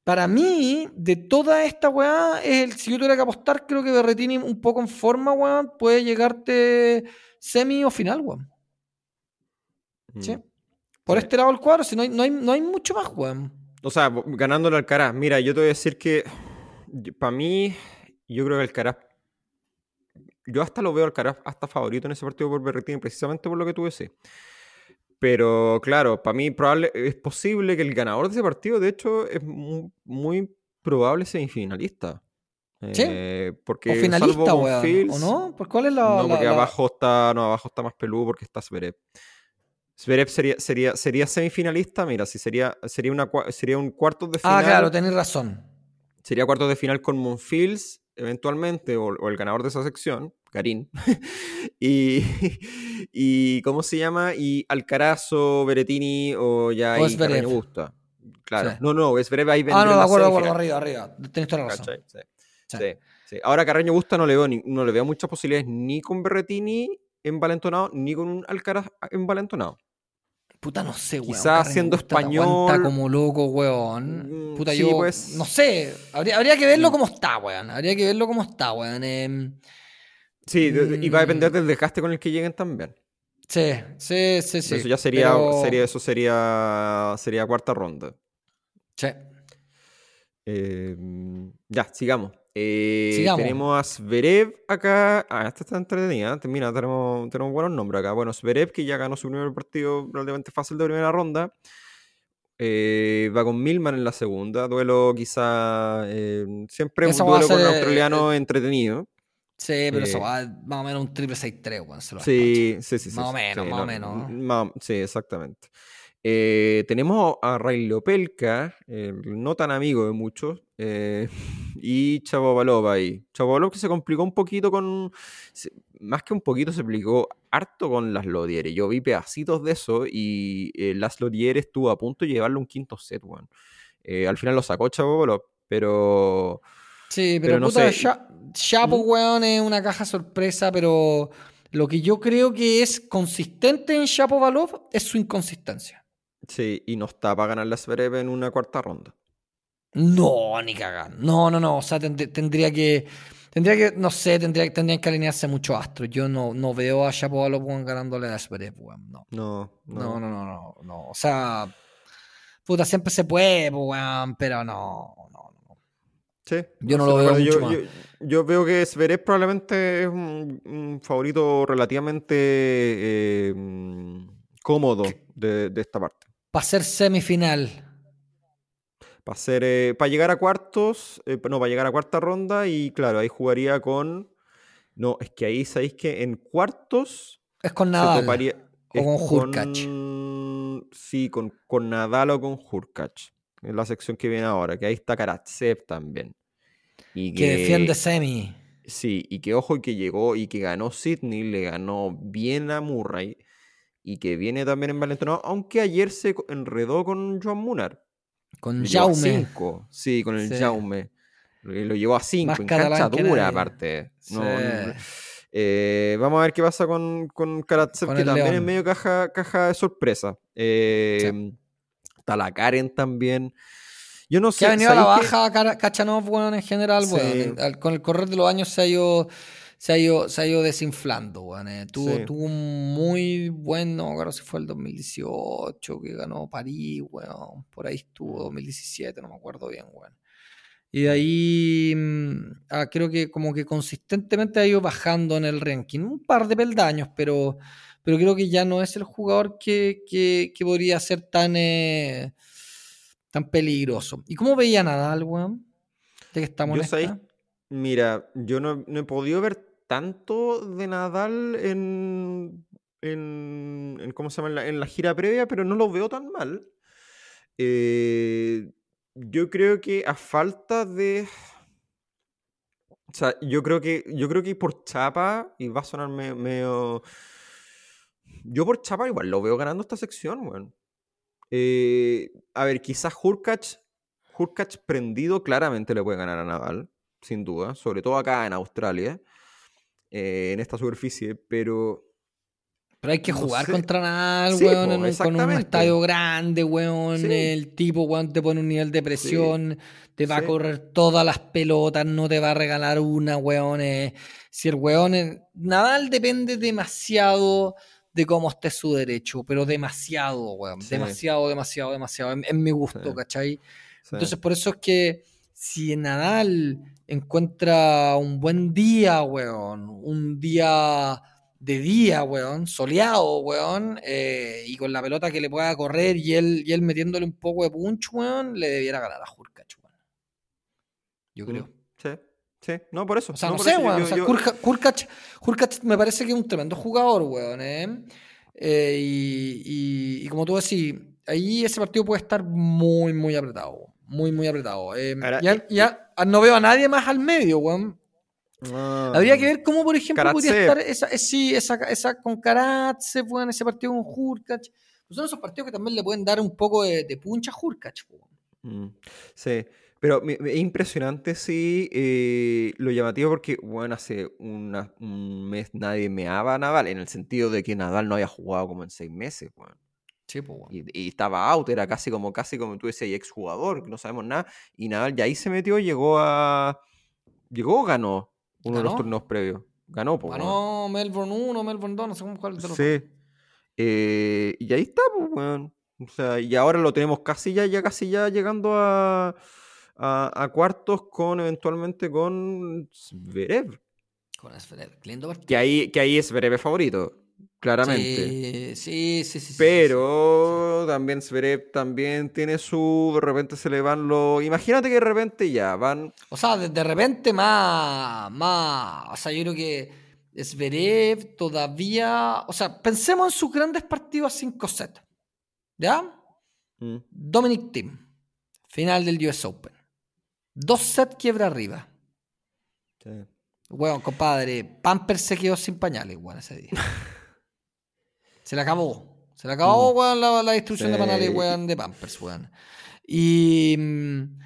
para mí, de toda esta weá, es el, si yo tuviera que apostar, creo que Berretini un poco en forma, weón, puede llegarte semi o final, weón. ¿Sí? Mm. Por Sí. este lado del cuadro, si no hay, no hay, no hay mucho más, weón. O sea, ganándole al Alcaraz. Mira, yo te voy a decir que para mí, yo creo que Alcaraz. Yo hasta lo veo al Alcaraz hasta favorito en ese partido por Berrettini, precisamente por lo que tú decís. Pero claro, para mí probable, es posible que el ganador de ese partido, de hecho, es mu- muy, probable semifinalista. ¿Sí? Eh, porque O finalista, salvo weón. ¿O no? ¿Por cuál es la. no, la- porque la- abajo está, no, abajo está más peludo porque está Zverev. Zverev sería, sería, sería semifinalista, mira, si sería, sería, una, sería un cuarto de final. Ah, claro, tenés razón. Sería cuartos de final con Monfils, eventualmente, o, o el ganador de esa sección, Garín. y, y, ¿cómo se llama? Y Alcaraz o Berettini o ya O. Carreño Busta. Claro. Sí. No, no, Zverev ahí Ah, no, de acuerdo, de acuerdo, arriba, arriba. Tenés toda la razón. Sí. Sí. Sí, sí. Ahora Carreño Busta no le veo ni- no le veo muchas posibilidades ni con Berretini envalentonado, ni con un Alcaraz envalentonado. Puta, no sé, weón. Quizás siendo español- como loco, weón. Mm, Puta, sí, yo. pues. No sé. Habría, habría que verlo Mm. como está, weón. Habría que verlo como está, weón. Em, Sí, y va a depender Mm. del desgaste con el que lleguen también. sí, sí, sí, sí. eso ya sería, pero- sería, eso sería, sería cuarta ronda. Sí. Eh, ya, sigamos. Eh. Tenemos a Zverev acá. Ah, esta está entretenida. Mira, tenemos, tenemos buenos nombres acá. Bueno, Zverev, que ya ganó su primer partido relativamente fácil de primera ronda. Eh, va con Milman en la segunda. Duelo quizá. eh, siempre un duelo con un eh, australiano entretenido. Sí, pero eso Eh, va más o menos un triple 6-3, weón. se lo Sí, sí, sí, sí. Más o menos, sí, más o no, menos. sí, exactamente. Eh, tenemos a Ray Lopelka, el no tan amigo de muchos, eh, y Chapovalov ahí. Chapovalov que se complicó un poquito con. Más que un poquito, se complicó harto con las Lodieres. Yo vi pedacitos de eso y eh, las Lodieres estuvo a punto de llevarle un quinto set, weón. Eh, al final lo sacó Chapovalov, pero. Sí, pero, Pero no puta, sé. Chapo, ¿Mm? weón, es una caja sorpresa, pero lo que yo creo que es consistente en Chapo Valov es su inconsistencia. Sí, y no está para ganar la Zverev en una cuarta ronda. No, ni cagar. No, no, no. O sea, tend- tendría que. Tendría que, no sé, tendría, tendrían que alinearse muchos astros. Yo no, no veo a Chapo Valov weón, ganándole a Zverev, weón. No. No, No, no, no, no, no. O sea, puta, siempre se puede, weón, pero no, no, no. Sí, Yo no lo veo mucho yo, más. yo- yo veo que Zverev probablemente es un, un favorito relativamente eh, cómodo de, de esta parte. Para ser semifinal. Para ser, eh, para llegar a cuartos, eh, no, para llegar a cuarta ronda y claro, ahí jugaría con... No, es que ahí sabéis que en cuartos Es con Nadal. toparía... o con Hurkacz. con- Sí, con, con Nadal o con Hurkacz. En la sección que viene ahora, que ahí está Karatsev también. Y que defiende semi. Sí, y que ojo, y que llegó y que ganó Sydney, le ganó bien a Murray y que viene también envalentonado, aunque ayer se enredó con Joan Munar. Con Jaume. cinco, Sí, con el Sí. Jaume. Lo llevó a 5, Más en cancha que dura aparte. Sí. No, no- eh, vamos a ver qué pasa con, con Karatsev, Con que también León. es medio caja, caja de sorpresa. Eh, Está la Karen también. Yo no Que sé. ha venido a la baja Kara- Kachanov, weón, en general, Sí. al- Con el correr de los años se ha ido, se ha ido, se ha ido desinflando, weón. eh. Tuvo, Sí. tuvo un muy buen, no acuerdo si fue el 2018 que ganó París, weón. Por ahí estuvo, 2017, no me acuerdo bien, weón. Y de ahí mm, ah, creo que como que consistentemente ha ido bajando en el ranking. Un par de peldaños, pero, pero creo que ya no es el jugador que, que, que podría ser tan, eh, tan peligroso. ¿Y cómo veía Nadal, weón? De que estamos? Mira, yo no, no he podido ver tanto de Nadal en, en, ¿cómo se llama? En la, gira previa, pero no lo veo tan mal. Eh, yo creo que a falta de... O sea, yo creo que, yo creo que por chapa, y va a sonar me- medio... Yo por chapa igual lo veo ganando esta sección, weón. Eh, a ver, quizás Hurkacz, Hurkacz prendido claramente le puede ganar a Nadal, sin duda, sobre todo acá en Australia, eh, en esta superficie, pero Pero hay que No jugar sé. contra Nadal, Sí, weón, po, en un- con un estadio grande, weón. Sí. El tipo, weón, te pone un nivel de presión, te va a correr todas las pelotas, no te va a regalar una, weón. eh. Si el weón. es- Nadal depende demasiado de cómo esté su derecho, pero demasiado, weón. Demasiado, demasiado, demasiado. En, en mi gusto. ¿cachai? Entonces, por eso es que si Nadal encuentra un buen día, weón, un día de día, weón, soleado, weón, eh, y con la pelota que le pueda correr y él, y él metiéndole un poco de punch, weón, le debiera ganar a Hurkacz, weón. Yo creo. Mm, Sí, sí, no, por eso. O sea, no, por sé, eso weón. yo- o sea, yo- Hurka- Hurkacz, Hurkacz me parece que es un tremendo jugador, weón. ¿eh? Eh, y, y- y como tú decís, ahí ese partido puede estar muy, muy apretado. Muy, muy apretado. Eh, Ahora, ya, ya no veo a nadie más al medio, weón. Ah, Habría que ver cómo, por ejemplo, podría estar esa, eh, sí, esa, esa con Karatsev, weón, ese partido con Hurkacz. Pues son esos partidos que también le pueden dar un poco de, de puncha a Hurkacz, weón. Mm, Sí, pero es impresionante, sí, eh, lo llamativo porque, bueno, hace una- un mes nadie meaba a Nadal, en el sentido de que Nadal no había jugado como en seis meses, weón. Sí, pues, weón. Y, y estaba out, era casi como, casi como tú decías, exjugador, que no sabemos nada, y Nadal ya ahí se metió, llegó a... Llegó o ganó uno de los ¿Ganó? torneos previos. Ganó, pues, Ganó Melbourne 1, Melbourne 2, no sé cómo cuál de los. Sí. Eh, y ahí está, pues, weón. O sea, y ahora lo tenemos casi ya, ya casi ya llegando a, a, a cuartos con eventualmente con Zverev. Con Zverev, lindo partido. Que ahí, que ahí es Zverev favorito, claramente. Sí, sí, sí, sí, sí, sí, Pero también Zverev también tiene su. De repente se le van los. Imagínate que de repente ya van. O sea, de, de repente más, más, o sea, yo creo que Zverev todavía, o sea, pensemos en sus grandes partidos a 5 sets, ¿ya? Mm, Dominic Thiem, final del US Open. Dos sets quiebra arriba. sí. Weón, compadre, Pamper se quedó sin pañales, weón, ese día. Se le acabó. Se le acabó, weón, la, la distribución de Mm. Sí. pañales, weón, de Pampers, weón. Y mm,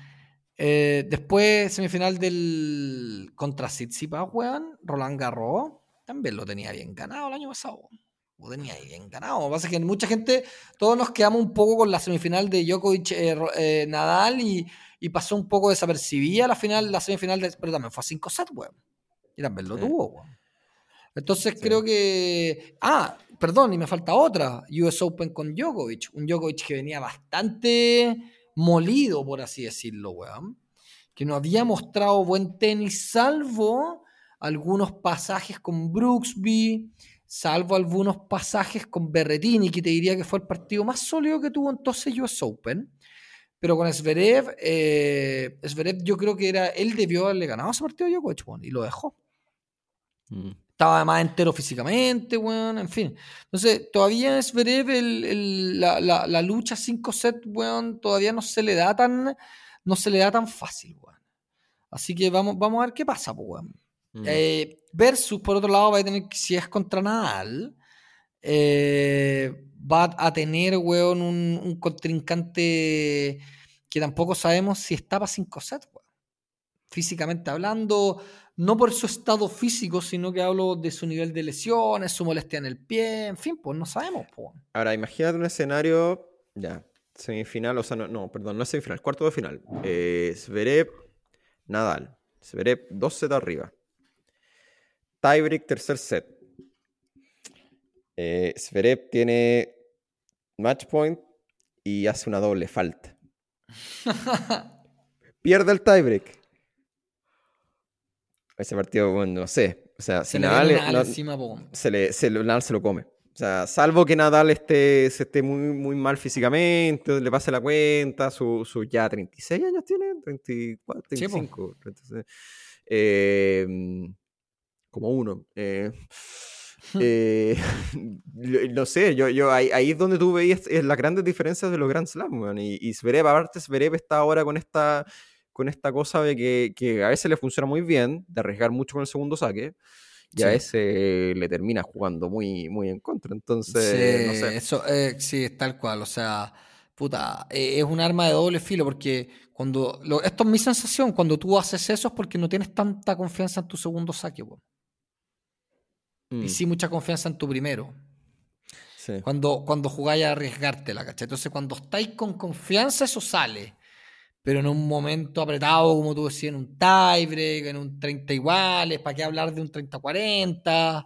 eh, después, semifinal del contra Tsitsipas, weón, Roland Garros, también lo tenía bien ganado el año pasado. Lo tenía bien ganado. Lo que pasa es que mucha gente, todos nos quedamos un poco con la semifinal de Djokovic eh, eh, Nadal y, y pasó un poco desapercibida la final, la semifinal, de, pero también fue a 5 sets, weón. Y también lo Sí. tuvo, weón. Entonces Sí. creo que. Ah, perdón, y me falta otra. US Open con Djokovic. Un Djokovic que venía bastante molido, por así decirlo, weón. Que no había mostrado buen tenis, salvo algunos pasajes con Brooksby, salvo algunos pasajes con Berretini, que te diría que fue el partido más sólido que tuvo entonces US Open. Pero con Zverev, eh, Zverev yo creo que era, él debió haberle ganado ese partido a Djokovic, y lo dejó Mm. Estaba más entero físicamente, weón, en fin. Entonces, todavía es Zverev el, el- la, la, la lucha 5 set, weón, todavía no se le da tan, no se le da tan fácil, weón. Así que vamos, vamos a ver qué pasa, weón. Mm. Eh, versus, por otro lado, va a tener, si es contra Nadal, eh, va a tener, weón, un, un contrincante que tampoco sabemos si está para 5 sets, weón. Físicamente hablando, no por su estado físico, sino que hablo de su nivel de lesiones, su molestia en el pie, en fin, pues no sabemos, pues. Ahora, imagínate un escenario, ya, semifinal, o sea, no, no, perdón, no es semifinal, cuarto de final. Eh, Zverev, Nadal. Zverev, dos sets arriba. Tiebreak, tercer set. Eh, Zverev tiene match point y hace una doble falta. Pierde el tiebreak. Ese partido, bueno, no sé. O sea, Se si Nadal, no- Nadal encima, se, le, se, Nadal se lo come. O sea, salvo que Nadal esté, se esté muy, muy mal físicamente, le pase la cuenta, su, su ya 36 años tiene, 34, Sí, po. 35. 36. Eh, como uno. eh, Eh, no sé, yo, yo ahí, ahí es donde tú veías las grandes diferencias de los Grand Slam, weón. Y, y Zverev, aparte Zverev está ahora con esta, con esta cosa de que, que a veces le funciona muy bien, de arriesgar mucho con el segundo saque, y a ese le termina jugando muy, muy en contra. Entonces, no sé. eso, eh, sí, es tal cual. O sea, puta, eh, es un arma de doble filo porque cuando. lo- esto es mi sensación. Cuando tú haces eso es porque no tienes tanta confianza en tu segundo saque, weón. Mm, Y sí mucha confianza en tu primero. sí. Cuando, cuando jugáis a arriesgártela, ¿cachai? Entonces, cuando estáis con confianza, eso sale. Pero en un momento apretado, como tú decías, en un tiebreak, en un 30 iguales, ¿para qué hablar de un 30-40?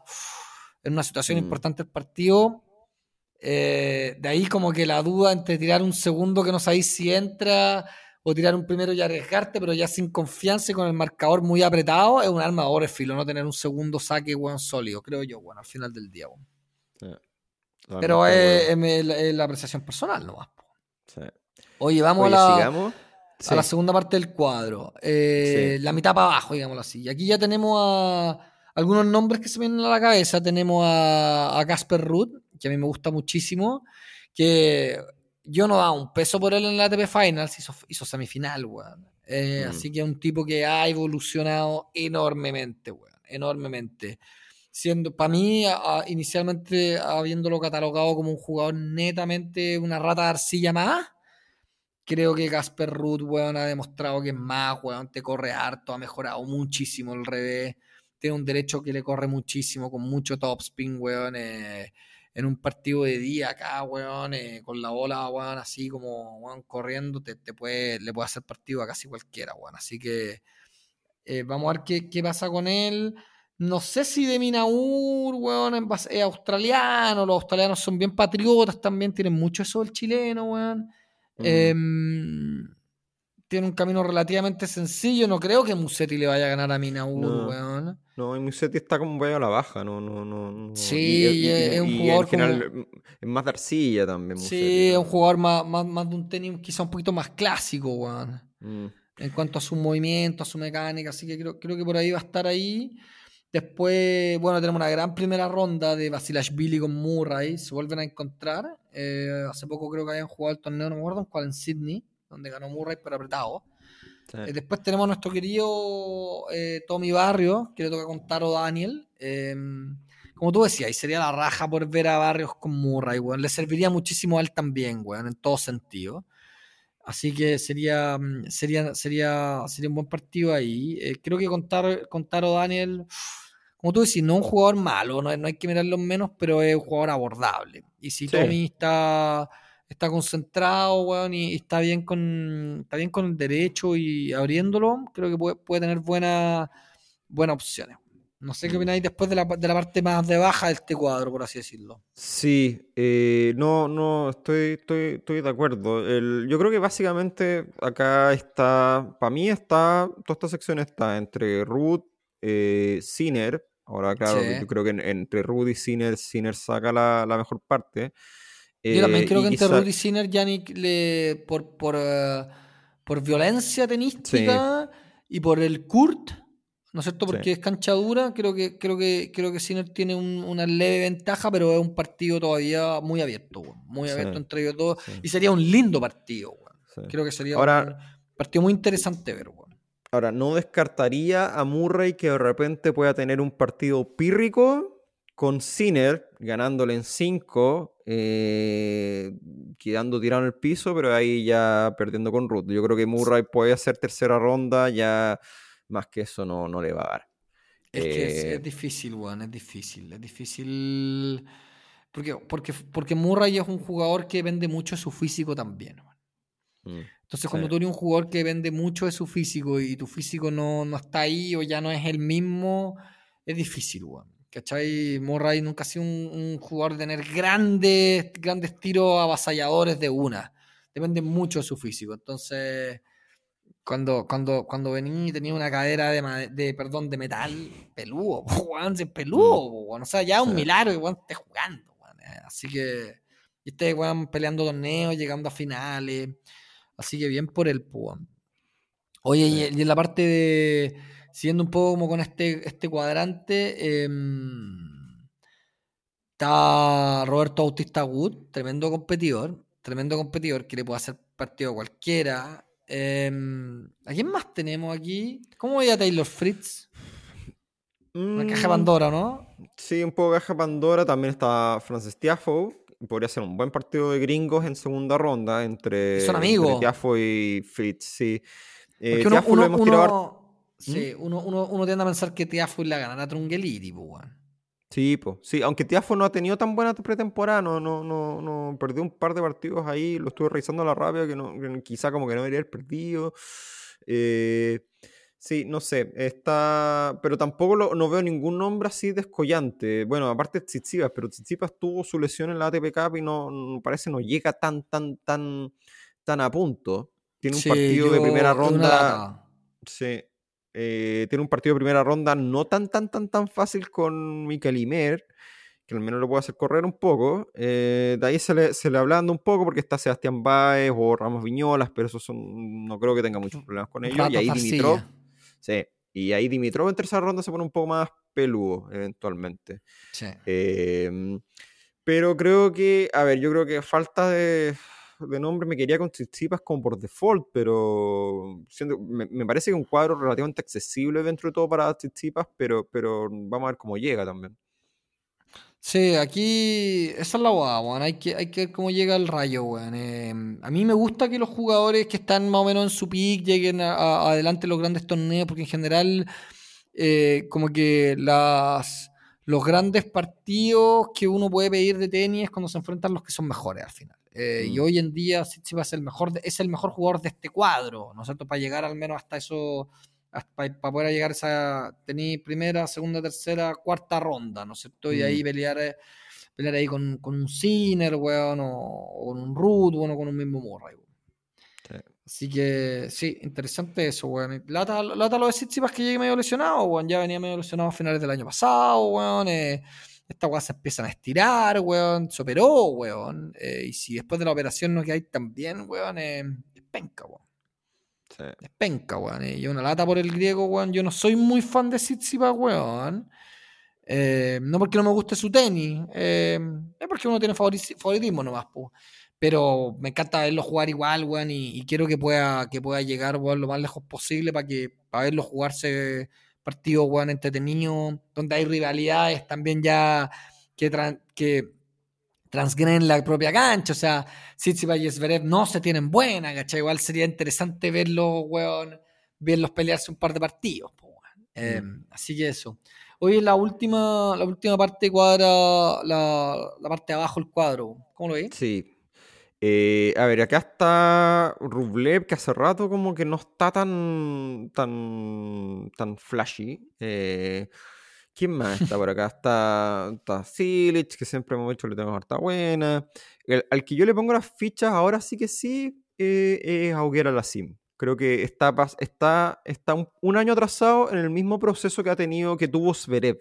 En una situación Mm. importante del partido. eh, de ahí como que la duda entre tirar un segundo que no sabéis si entra o tirar un primero y arriesgarte, pero ya sin confianza y con el marcador muy apretado, es un arma de filo, no tener un segundo saque, weón, sólido, creo yo, bueno, al final del día, weón. Totalmente Pero es, la, es la apreciación personal nomás. Sí. Oye, vamos Oye, a, la, sigamos. A la Sí. segunda parte del cuadro. Eh, Sí. La mitad para abajo, digámoslo así. Y aquí ya tenemos a algunos nombres que se me vienen a la cabeza. Tenemos a, a Casper Ruth, que a mí me gusta muchísimo, que yo no daba un peso por él en la ATP Finals, hizo, hizo semifinal, weón. Eh, Mm. Así que es un tipo que ha evolucionado enormemente, weón, enormemente. Siendo, para mí, a- a- inicialmente habiéndolo catalogado como un jugador netamente una rata de arcilla más, creo que Casper Ruth, weón, ha demostrado que es más, weón, te corre harto, ha mejorado muchísimo el revés, tiene un derecho que le corre muchísimo, con mucho topspin, weón, eh, en un partido de día acá, weón, eh, con la bola, weón, así como, weón, corriendo, te, puede, le puede hacer partido a casi cualquiera, weón, así que eh, vamos a ver qué, qué pasa con él. No sé si de Minaur, weón, es australiano, los australianos son bien patriotas también, tienen mucho eso del chileno, weón. Mm. Em, tiene un camino relativamente sencillo. No creo que Musetti le vaya a ganar a Minaur, No. weón. No, y Musetti está como medio a la baja, no, no, no. no. Sí, y, es un y jugador en general mm, es más de arcilla también. Sí, Musetti, es ¿no? un jugador más, más, más de un tenis quizá un poquito más clásico, weón. Mm, en cuanto a su movimiento, a su mecánica, así que creo, creo que por ahí va a estar ahí. Después, bueno, tenemos una gran primera ronda de Basilashvili con Murray, se vuelven a encontrar. Eh, hace poco creo que habían jugado el torneo, no me acuerdo en cuál, en Sydney, donde ganó Murray pero apretado. sí. Eh, después tenemos a nuestro querido eh, Tommy Barrios, que le toca con Taro Daniel. Como tú decías, y sería la raja por ver a Barrios con Murray, weón. Le serviría muchísimo a él también, weón, en todo sentido. Así que sería, mm, sería, sería, sería un buen partido ahí. Creo que con, Tar- con Taro Daniel, como tú decís, no es un jugador malo, no, no hay que mirarlo menos, pero es un jugador abordable. Y si Sí. Tommy está, está concentrado, weón, y, y está bien con está bien con el derecho y abriéndolo, creo que puede, puede tener buenas buenas opciones. No sé qué Mm. opináis después de la, de la parte más de baja de este cuadro, por así decirlo. Sí, eh, no, no, estoy, estoy, estoy de acuerdo. El- yo creo que básicamente acá está, para mí está, toda esta sección está entre Ruth, eh, Sinner. Ahora, claro, Sí. yo creo que en- entre Ruth y Sinner, Sinner saca la, la mejor parte. Yo también Eh, creo y que entre Rudy Sinner, Yannick, le, por, por, eh, por violencia tenística y por el Kurt, ¿no es cierto? Porque Sí. es cancha dura, creo que, creo que, creo que Sinner tiene un- una leve ventaja, pero es un partido todavía muy abierto, muy abierto entre ellos dos. Y sería un lindo partido. Creo que sería Ahora- un partido muy interesante ver, weón. Ahora, no descartaría a Murray que de repente pueda tener un partido pírrico con Sinner ganándole en 5, quedando tirado en el piso, pero ahí ya perdiendo con Ruth. Yo creo que Murray puede hacer tercera ronda, ya más que eso no, no le va a dar. Es que es, Eh, es difícil, weón, es difícil. Es difícil. Porque, porque, porque Murray es un jugador que vende mucho su físico también, mm, Entonces, cuando tú eres un jugador que vende mucho de su físico y tu físico no, no está ahí o ya no es el mismo, es difícil, weón. ¿Cachai? Murray nunca ha sido un, un jugador de tener grandes, grandes tiros avasalladores de una. Depende mucho de su físico. Entonces, cuando, cuando, cuando vení y tenía una cadera de, de, perdón, de metal peludo, weón, es peludo, po, weón. O sea, ya es un Sí. milagro que weón esté jugando, weón. Así que, y este weón peleando torneos, llegando a finales. Así que bien por el pues. Oye, y, y en la parte de. Siguiendo un poco como con este, este cuadrante. em, Está Roberto Bautista Wood, tremendo competidor, tremendo competidor que le puede hacer partido a cualquiera. Em, ¿A quién más tenemos aquí? ¿Cómo veía Taylor Fritz? Una caja Mm, Pandora, ¿no? Sí, un poco caja Pandora. También está Francis Tiafo. Podría ser un buen partido de gringos en segunda ronda entre, Son entre amigos. Tiafo y Fritz. Sí. Eh, uno, lo uno, hemos tirado sí, uno, uno, tiende a pensar que Tiafoe la ganará a Trungeliti, pues. Sí, pues. Sí, aunque Tiafo no ha tenido tan buena pretemporada, no, no, no, no perdió un par de partidos ahí, lo estuve revisando a la rabia, que, no, que quizá como que no debería haber perdido. Eh, sí, no sé, está, pero tampoco lo- no veo ningún nombre así descollante. Bueno, aparte Tsitsipas, pero Tsitsipas tuvo su lesión en la ATP Cup y no, no- parece no llega tan, tan, tan, tan a punto. Tiene un Sí, partido de primera ronda. Sí. Eh, tiene un partido de primera ronda no tan, tan, tan, tan fácil con Mikel Imer, que al menos lo puede hacer correr un poco. Eh, de ahí se le, se le ablanda un poco porque está Sebastián Baez o Ramos Viñolas, pero eso son, no creo que tenga muchos problemas con ellos. Y ahí. Dimitrov, sí, y ahí Dimitrov en tercera ronda se pone un poco más peludo, eventualmente. Sí. Eh, pero creo que, a ver, yo creo que falta de, de nombre me quería con Tsitsipas como por default, pero siento- me, me parece que un cuadro relativamente accesible dentro de todo para Tsitsipas, pero, pero vamos a ver cómo llega también. Sí, aquí esa es la guada, weón. Hay que, hay que ver cómo llega el rayo, weón. Eh, a mí me gusta que los jugadores que están más o menos en su peak lleguen a- a- adelante en los grandes torneos, porque en general, eh, como que las, los grandes partidos que uno puede pedir de tenis es cuando se enfrentan los que son mejores al final. Eh, Y Mm. hoy en día Tsitsipas es el mejor, es el mejor jugador de este cuadro, ¿no es cierto? Para llegar al menos hasta eso, para, poder llegar a esa, tener primera, segunda, tercera, cuarta ronda, ¿no es cierto? Y ahí Mm. pelear, eh, pelear ahí con, con un Sinner, weón, o, o con un Root, bueno, con un mismo Murray, weón. Sí. Así que sí, interesante eso, weón. Lata, lata lo de Tsitsipas que llegue medio lesionado, weón. Ya venía medio lesionado a finales del año pasado, weón. eh, esta weá se empiezan a estirar, weón. Se operó, weón. eh, y si después de la operación no quedáis tan bien, weón, eh, es penca, weón. Es penca, weón. Y una lata por el griego, weón. Yo no soy muy fan de Tsitsipas, weón. Eh, no porque no me guste su tenis, eh, es porque uno tiene favoritismo nomás, po. Pero me encanta verlo jugar igual, weón, y, quiero que pueda, que pueda llegar, lo más lejos posible para que para verlo jugarse partidos, weón, entretenidos, donde hay rivalidades también ya que, que transgreden la propia cancha. O sea, Tsitsipas y Zverev no se tienen buena, ¿cachai? Igual sería interesante verlos, weón, verlos pelearse un par de partidos, po, weón. Eh, Así que eso. Hoy la última, la última parte cuadra la, la parte de abajo del cuadro. ¿Cómo lo veis? Sí. Eh, a ver, acá está Rublev, que hace rato como que no está tan, tan, tan flashy. Eh, ¿quién más está por acá? Está, está Silic, que siempre hemos que le tenemos harta buena. Al que yo le pongo las fichas, ahora sí que sí, eh, es Auguera Lassim. Creo que está, está, está un, un año atrasado en el mismo proceso que ha tenido, que tuvo Zverev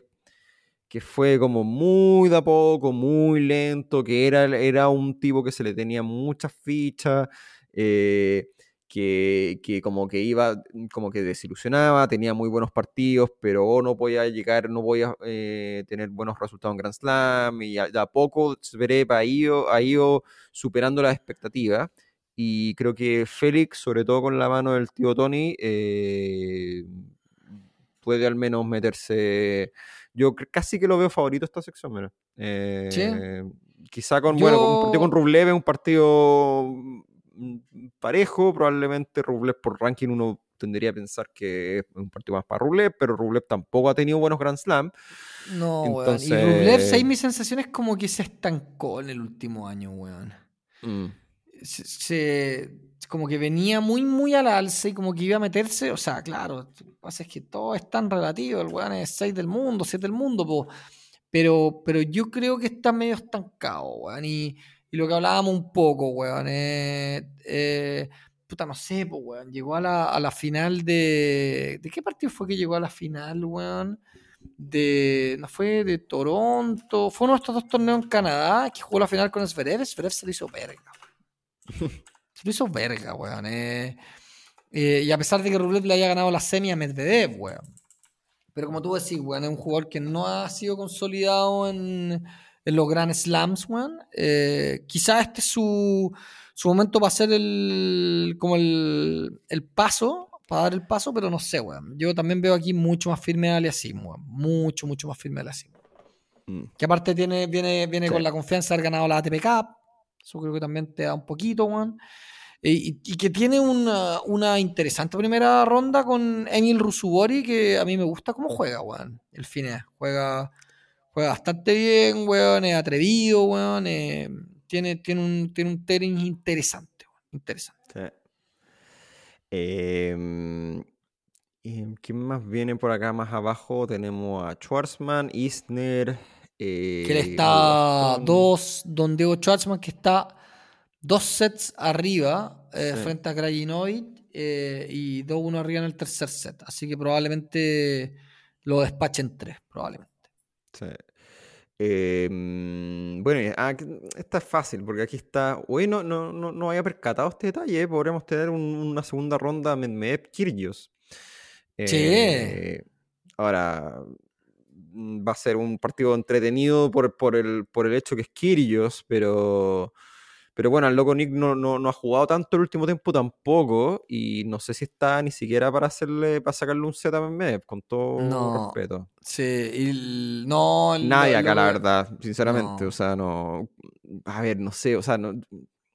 que fue como muy de a poco, muy lento, que era, era un tipo que se le tenía muchas fichas, eh, que, que como que iba, como que desilusionaba, tenía muy buenos partidos, pero no podía llegar, no podía eh, tener buenos resultados en Grand Slam, y a- a poco Zverev ha ido, ha ido superando las expectativas. Y creo que Félix, sobre todo con la mano del tío Tony, eh, puede al menos meterse. Yo casi que lo veo favorito esta sección, mira. Eh, Quizá con, bueno, un partido con Yo- Rublev es un partido mm, parejo. Probablemente Rublev por ranking uno tendría a pensar que es un partido más para Rublev, pero Rublev tampoco ha tenido buenos Grand Slam. No, weón. Y Rublev, ¿sabes? mi sensación es como que se estancó en el último año, weón. Mm, se, se- como que venía muy, muy al alza y como que iba a meterse, o sea, claro, lo que pasa es que todo es tan relativo, el weón es 6 del mundo, 7 del mundo, po. Pero, pero yo creo que está medio estancado, weón, y, y lo que hablábamos un poco, weón, eh, eh, puta, no sé, po, weón, llegó a la, a la final de... ¿De qué partido fue que llegó a la final, weón? De, no fue de Toronto, fue uno de estos dos torneos en Canadá que jugó la final con Zverev, Zverev se le hizo verga, se lo hizo verga, weón. eh. Eh, y a pesar de que Rublev le haya ganado la semi a Medvedev, weón. Pero como tú decís, weón, es un jugador que no ha sido consolidado en, en los Grand Slams, weón. Eh, quizás este es su, su momento para hacer el, como el, el paso, para dar el paso, pero no sé, weón. Yo también veo aquí mucho más firme a Aliasim, weón. Mucho, mucho más firme a Aliasim. Mm. Que aparte tiene, viene, viene Sí. con la confianza de haber ganado la ATP Cup. Eso creo que también te da un poquito, weón. Y, que tiene una, una interesante primera ronda con Emil Rusubori, que a mí me gusta cómo juega, weón. El finés. Juega, juega bastante bien, weón. Es atrevido, weón. eh, tiene, tiene un, tiene un tenis interesante, weón. Interesante. Sí. Em, ¿y ¿Quién más viene por acá más abajo? Tenemos a Schwarzman, Isner. que él eh, está dos, Don Diego Schwartzman, que está dos sets arriba eh, Sí. frente a Krajinovic eh, y 2-1 arriba en el tercer set. Así que probablemente lo despachen tres, probablemente. Sí. Em, bueno, ah, que- esta es fácil porque aquí está. Oye, no, no, no, no había percatado este detalle. Podríamos tener un- una segunda ronda Medvedev Kyrgios. Sí. Eh, ahora mm, va a ser un partido entretenido por, por el, por el hecho que es Kyrgios, pero. Pero bueno, el loco Nick no, no, no ha jugado tanto el último tiempo tampoco. Y no sé si está ni siquiera para hacerle, para sacarle un a Medvedev, con todo No. respeto. Sí, y el- no. el- Nadie acá, la verdad, sinceramente. O sea, no. A ver, no sé, o sea, no.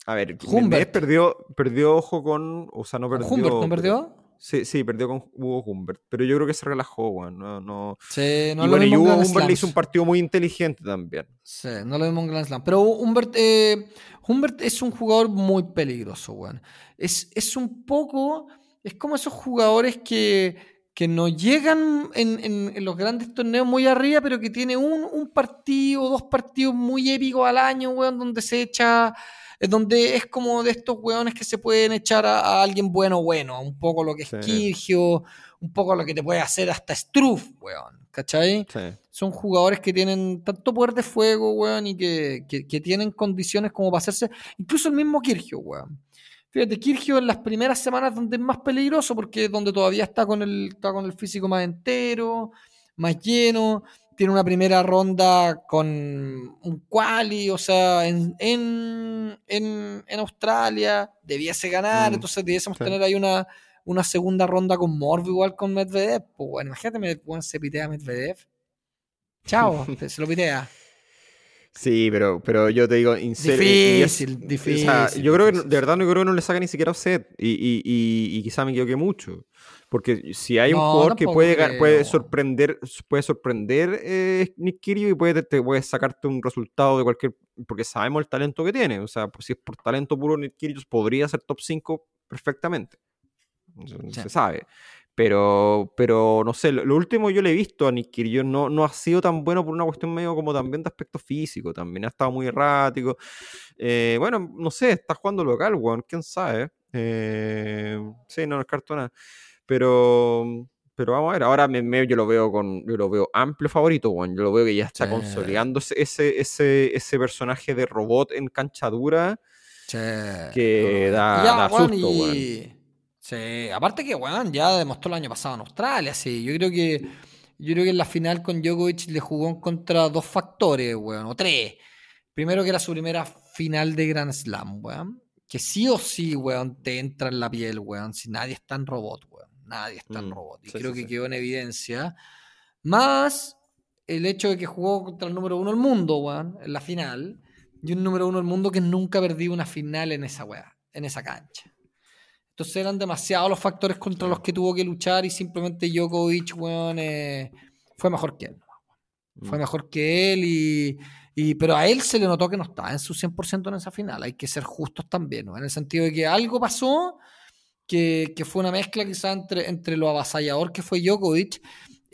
A ver. Medvedev perdió, perdió ojo con. O sea, no ¿Con perdió. Humbert no perdió? Sí, sí, perdió con Hugo Humbert. Pero yo creo que se relajó, weón. No, no. Sí, no y lo bueno, y Hugo Humbert le hizo un partido muy inteligente también. Sí, no lo vimos en Grand Slam. Pero Humbert, eh, Humbert es un jugador muy peligroso, weón. Es, es un poco. Es como esos jugadores que, que no llegan en, en- en los grandes torneos muy arriba, pero que tiene un, un partido, dos partidos muy épicos al año, weón, donde se echa. Eh, Donde es como de estos weones que se pueden echar a, a alguien bueno, bueno. Un poco lo que es Sí. Kirgio, un poco lo que te puede hacer hasta Struff, weón. ¿Cachai? Sí. son jugadores que tienen tanto poder de fuego, weón, y que, que- que tienen condiciones como para hacerse. Incluso el mismo Kirgio, weón. Fíjate, Kirgio en las primeras semanas donde es más peligroso, porque es donde todavía está con el, está con el físico más entero, más lleno. Tiene una primera ronda con un quali, o sea, en, en, en, en Australia, debiese ganar, Mm, entonces debiésemos sí. tener ahí una, una segunda ronda con Morbo igual con Medvedev. Pues bueno, imagínate, me- weón, se pitea a Medvedev. Chao, se lo pitea. Sí, pero, pero yo te digo, serio, es- Difícil, o difícil. sea, yo creo que difícil. de verdad no creo que no le saca ni siquiera set. Y, y, y, y quizá me equivoqué mucho. Porque si hay un No, jugador que puede, puede sorprender, puede sorprender eh, Nick Kyrgios y puede, te puede sacarte un resultado de cualquier. Porque sabemos el talento que tiene. O sea, pues si es por talento puro, Nick Kyrgios podría ser top 5 perfectamente. Sí. Se sabe. Pero, pero no sé, lo, lo último yo le he visto a Nick Kyrgios no, no ha sido tan bueno por una cuestión medio como también de aspecto físico, también ha estado muy errático. Eh, bueno, no sé, está jugando local, weón, quién sabe. Eh, sí, no descarto nada. Pero, pero vamos a ver, ahora me, me- yo lo veo con, yo lo veo amplio favorito, weón. Yo lo veo que ya está Sí. consolidándose ese, ese, ese personaje de robot en cancha dura Che, que da, ya, da susto, y- Sí, aparte que, weón, ya demostró el año pasado en Australia, sí. Yo creo que yo creo que en la final con Djokovic le jugó en contra dos factores, weón, o tres. Primero que era su primera final de Grand Slam, weón. Que sí o sí, weón, te entra en la piel, weón. Si nadie está en robot, weón. Nadie está en Mm, robot. Y sí, creo sí, que sí. quedó en evidencia. Más el hecho de que jugó contra el número uno del mundo, weón, en la final. Y un número uno del mundo que nunca perdió una final en esa weá, en esa cancha. Entonces eran demasiados los factores contra los que tuvo que luchar y simplemente Djokovic, weón, eh, fue mejor que él. Fue Mm. mejor que él y, y- Pero a él se le notó que no estaba en su 100% en esa final. Hay que ser justos también, ¿no? En el sentido de que algo pasó que, fue una mezcla quizá entre, entre lo avasallador que fue Djokovic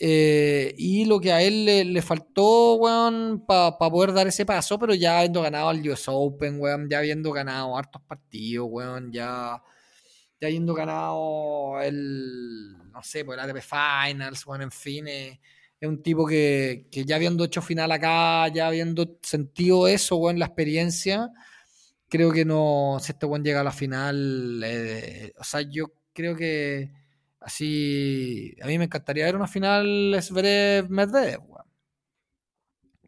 eh, y lo que a él le, le faltó, weón, para poder dar ese paso, pero ya habiendo ganado al US Open, weón, ya habiendo ganado hartos partidos, weón, ya, ya habiendo ganado el, no sé, pues el ATP Finals, weón, en fin, eh, es un tipo que, que ya habiendo hecho final acá, ya habiendo sentido eso, weón, la experiencia, creo que no, si este weón llega a la final, eh, o sea, yo creo que así, a mí me encantaría ver una final Zverev-Medvedev, weón.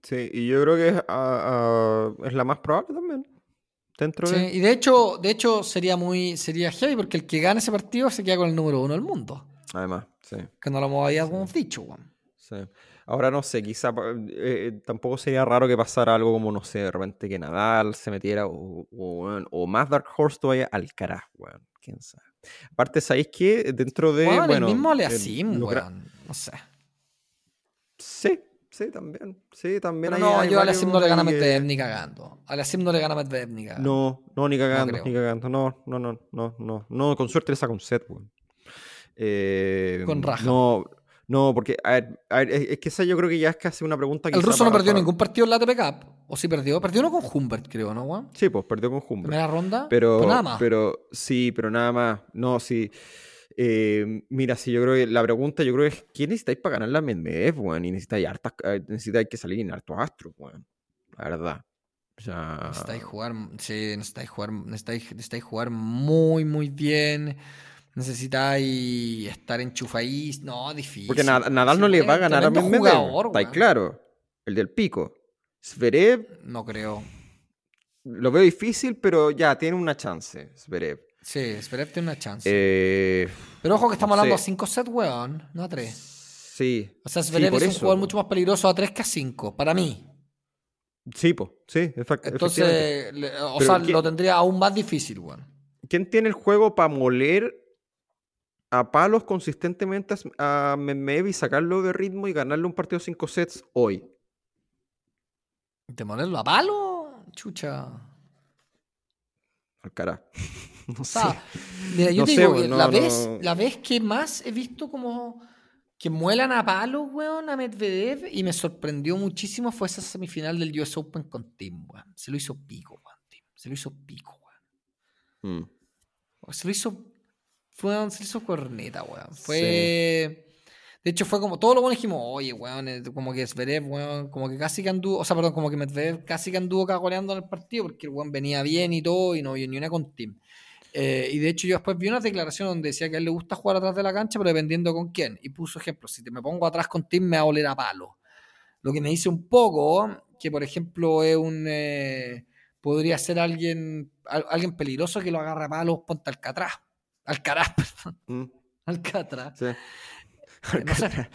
Sí, y yo creo que es, ah, ah, es la más probable también. Dentro Sí, de. y de hecho, de hecho sería muy sería heavy porque el que gane ese partido se queda con el número uno del mundo. Además, sí. Que no lo habíamos dicho, weón. sí. Ahora no sé, quizá eh, eh, tampoco sería raro que pasara algo como, no sé, de repente que Nadal se metiera o, o, más Dark Horse todavía Alcaraz, weón. Quién sabe. Aparte, ¿sabéis qué? Dentro de. Weón, bueno, el mismo gra- weón. No sé. Sí, sí, también. Sí, también Pero hay- no, hay yo a Aliasim no le gana Medvedev ni cagando. A Aliasim no le gana Medvedev ni cagando. No, no, ni cagando, ni cagando. No, no, no, no, no. No, con suerte le saca un set, weón. Eh, Con raja. No, no, porque, a ver, a ver, es, que esa yo creo que ya es casi una pregunta el quizá ruso no para- perdió para- ningún partido en la ATP Cup. ¿O sí perdió? Perdió uno con Humbert, creo, ¿no, weón? Sí, pues perdió con Humbert. Primera ronda. Pero, pues nada más. pero sí, pero nada más. No, sí. Eh, mira, sí, yo creo que la pregunta, yo creo que es ¿quién necesitáis para ganar la Medvedev, weón? Y necesitáis hartas, eh, necesitáis que salir en hartos astros, weón. La verdad. O sea, Necesitáis jugar, sí, necesitáis jugar, necesitáis, necesitáis jugar muy, muy bien. Necesitáis estar enchufadís. No, difícil. porque Na- Nadal Sí, no le va a ganar a Medvedev. Está claro. El del pico. Zverev No creo. lo veo difícil, pero ya tiene una chance. Zverev. Sí, Zverev tiene una chance. Eh, Pero ojo que estamos no hablando a sé. 5 sets, weón, no a 3. sí. O sea, Zverev es un jugador mucho más peligroso a 3 que a 5, para mí. Sí, po, sí, efectivamente. Entonces, o Pero sea, ¿qué- lo tendría aún más difícil, weón. ¿Quién tiene el juego para moler a palos consistentemente a Medvedev y sacarlo de ritmo y ganarle un partido 5 sets hoy? ¿Te molerlo a palo? Chucha. Alcaraz. no O sé. mira, yo No te sé, digo, que no, la, vez, no. la vez que más he visto como que muelan a palos, weón, a Medvedev y me sorprendió muchísimo fue esa semifinal del US Open con Tim, weón. Se lo hizo pico, weón, Tim. Se lo hizo pico, weón. Mm. Se lo hizo. Fue, lo hizo corneta, weón. Fue. De hecho, fue como. Todos los buenos dijimos, oye, weón, como que Zverev, weón, como que casi que anduvo. O sea, perdón, como que Medvedev casi que anduvo cagoleando en el partido porque el weón venía bien y todo y no vio ni una con Tim. Eh, y de hecho, yo después vi una declaración donde decía que a él le gusta jugar atrás de la cancha, pero dependiendo con quién. Y puso ejemplo: si te me pongo atrás con Tim, me va a oler a palo. Lo que me dice un poco que, por ejemplo, es un. eh, podría ser alguien al- alguien peligroso que lo agarra a palos, ponte Alcatraz. Alcaraz, perdón. Mm, Alcatraz. sí. Eh, no sé.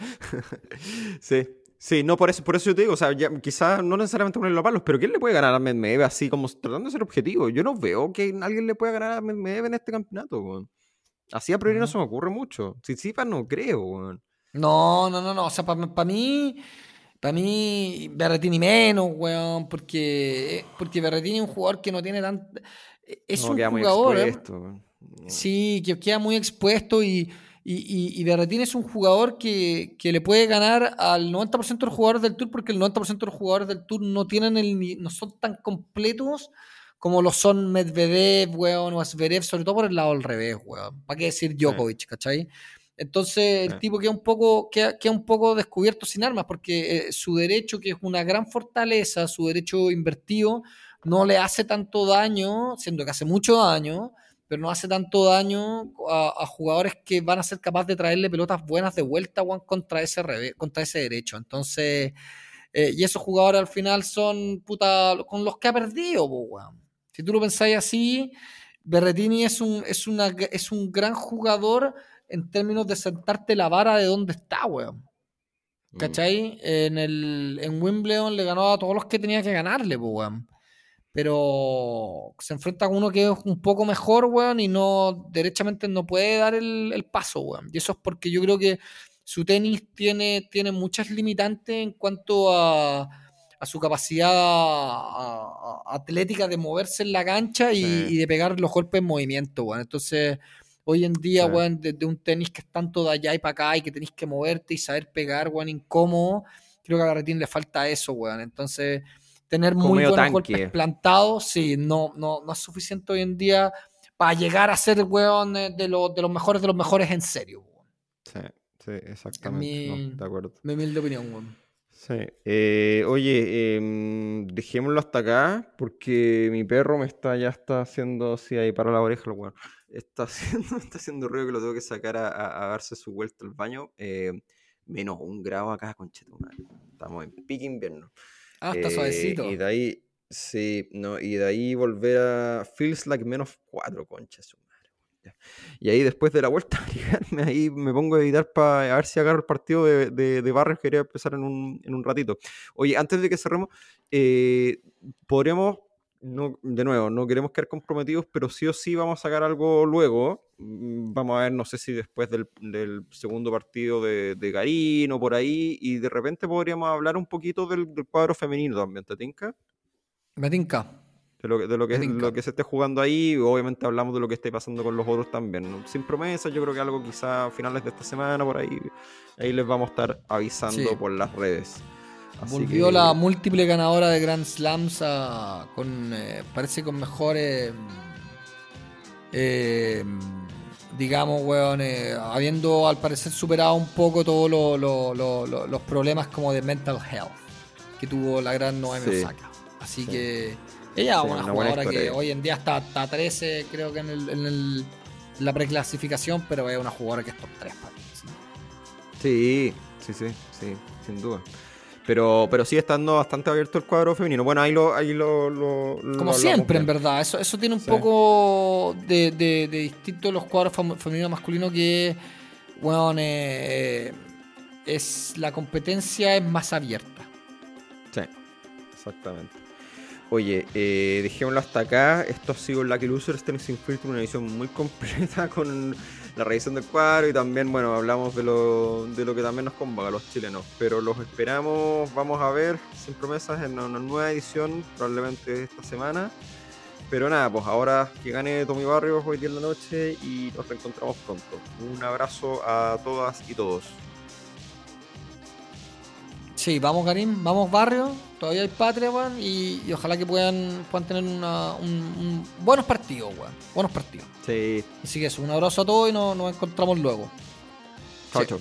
sí. Sí, no, por eso, por eso yo te digo, o sea, ya, quizás no necesariamente ponerlo a palos, pero ¿quién le puede ganar a Medvedev así como tratando de ser objetivo? Yo no veo que alguien le pueda ganar a Medvedev en este campeonato, weón. Así a priori no Ujú. se me ocurre mucho. Tsitsipas no creo, weón. No, no, no, no. O sea, para mí, para mí, Berretini menos, weón, porque, porque Berretini es un jugador que no tiene tan... Es no, un jugador, ¿eh? expuesto. Sí, que queda muy expuesto y, y, y, y Berretini es un jugador que, que le puede ganar al 90% de los jugadores del Tour porque el 90% de los jugadores del Tour no tienen el no son tan completos como lo son Medvedev, weón, o Zverev, sobre todo por el lado al revés, weón. ¿Para qué decir Djokovic, cachai? Entonces el Sí. tipo queda un poco queda, queda un poco descubierto sin armas porque eh, su derecho, que es una gran fortaleza, su derecho invertido, no le hace tanto daño, siendo que hace mucho daño, pero no hace tanto daño a, a jugadores que van a ser capaces de traerle pelotas buenas de vuelta weón, contra ese revés, contra ese derecho. Entonces, eh, y esos jugadores al final son puta con los que ha perdido, weón. Si tú lo pensáis así, Berretini es un, es, una, es un gran jugador en términos de sentarte la vara de dónde está, weón. Mm. ¿Cachai? En, el, en Wimbledon le ganó a todos los que tenía que ganarle, weón. Pero se enfrenta con uno que es un poco mejor, weón, y no, derechamente no puede dar el, el paso, weón. Y eso es porque yo creo que su tenis tiene, tiene muchas limitantes en cuanto a, a su capacidad a- a- atlética de moverse en la cancha y, Sí. y de pegar los golpes en movimiento, weón. Entonces, hoy en día, Sí. weón, desde un tenis que es tanto de allá y para acá y que tenés que moverte y saber pegar, weón, incómodo, creo que a Garretín le falta eso, weón. Entonces, tener Como muy buenos tanque. golpes plantados, sí, no, no, no es suficiente hoy en día para llegar a ser, weón, eh, de, los de los mejores de los mejores en serio, weón. Sí, sí, exactamente. mi- no, de acuerdo. Mi humilde opinión, weón. Sí. Eh, oye, em, dejémoslo hasta acá porque mi perro me está ya está haciendo así ahí para la oreja, weón. Está haciendo, está haciendo ruido que lo tengo que sacar a, a- a darse su vuelta al baño. Eh, menos un grado acá, conchetumare. Estamos en pique invierno. Ah, está Eh, suavecito. Y de ahí, sí, no, y de ahí volver a Feels Like menos 4, concha su madre. ya. Y ahí después de la vuelta a ahí me pongo a editar para a ver si agarro el partido de, de, de Barrios que quería empezar en un, en un ratito. Oye, antes de que cerremos, eh, podríamos, no, de nuevo, no queremos quedar comprometidos, pero sí o sí vamos a sacar algo luego. Mm, Vamos a ver, no sé si después del, del segundo partido de, de Garín o por ahí, y de repente podríamos hablar un poquito del, del cuadro femenino también, ¿te tinca? Me tinca. De lo, que- de lo que, lo que se esté jugando ahí, obviamente hablamos de lo que esté pasando con los otros también. ¿no? Sin promesas, yo creo que algo quizá a finales de esta semana, por ahí, ahí les vamos a estar avisando Sí. por las redes. Así Volvió que- la múltiple ganadora de Grand Slams a- con, eh, parece con mejores, eh, digamos, weón, eh, habiendo al parecer superado un poco todos lo- lo- lo- lo- los problemas como de mental health que tuvo la gran Noemi Sí. Osaka. Así Sí. que ella es Sí, una, jugadora que hoy en día está, está 13, creo que en, el- en el- la preclasificación, pero es una jugadora que es top 3 para mí. Sí, sí, sí, sí, sin duda. Pero, pero sigue estando bastante abierto el cuadro femenino. Bueno, ahí lo, ahí lo, lo- lo Como siempre, en verdad. Eso, eso tiene un Sí. poco de, de, de distinto los cuadros femenino masculino que, bueno, eh, es la competencia es más abierta. Sí, exactamente. Oye, eh, dejémoslo hasta acá. Esto ha sido Lucky Losers Tennis Sin Filtro, una edición muy completa con la revisión del cuadro y también, bueno, hablamos de lo, de lo que también nos convoca los chilenos. Pero los esperamos, vamos a ver, sin promesas, en una nueva edición, probablemente esta semana. Pero nada, pues ahora que gane Tommy Barrios hoy día en la noche y nos reencontramos pronto. Un abrazo a todas y todos. Sí, vamos Karim, vamos Barrio, todavía hay patria, weón, y, y ojalá que puedan, puedan tener una, un, un- buenos partidos, weón, buenos partidos. Sí, Así que eso, un abrazo a todos y nos, nos encontramos luego. chao, Sí. chao.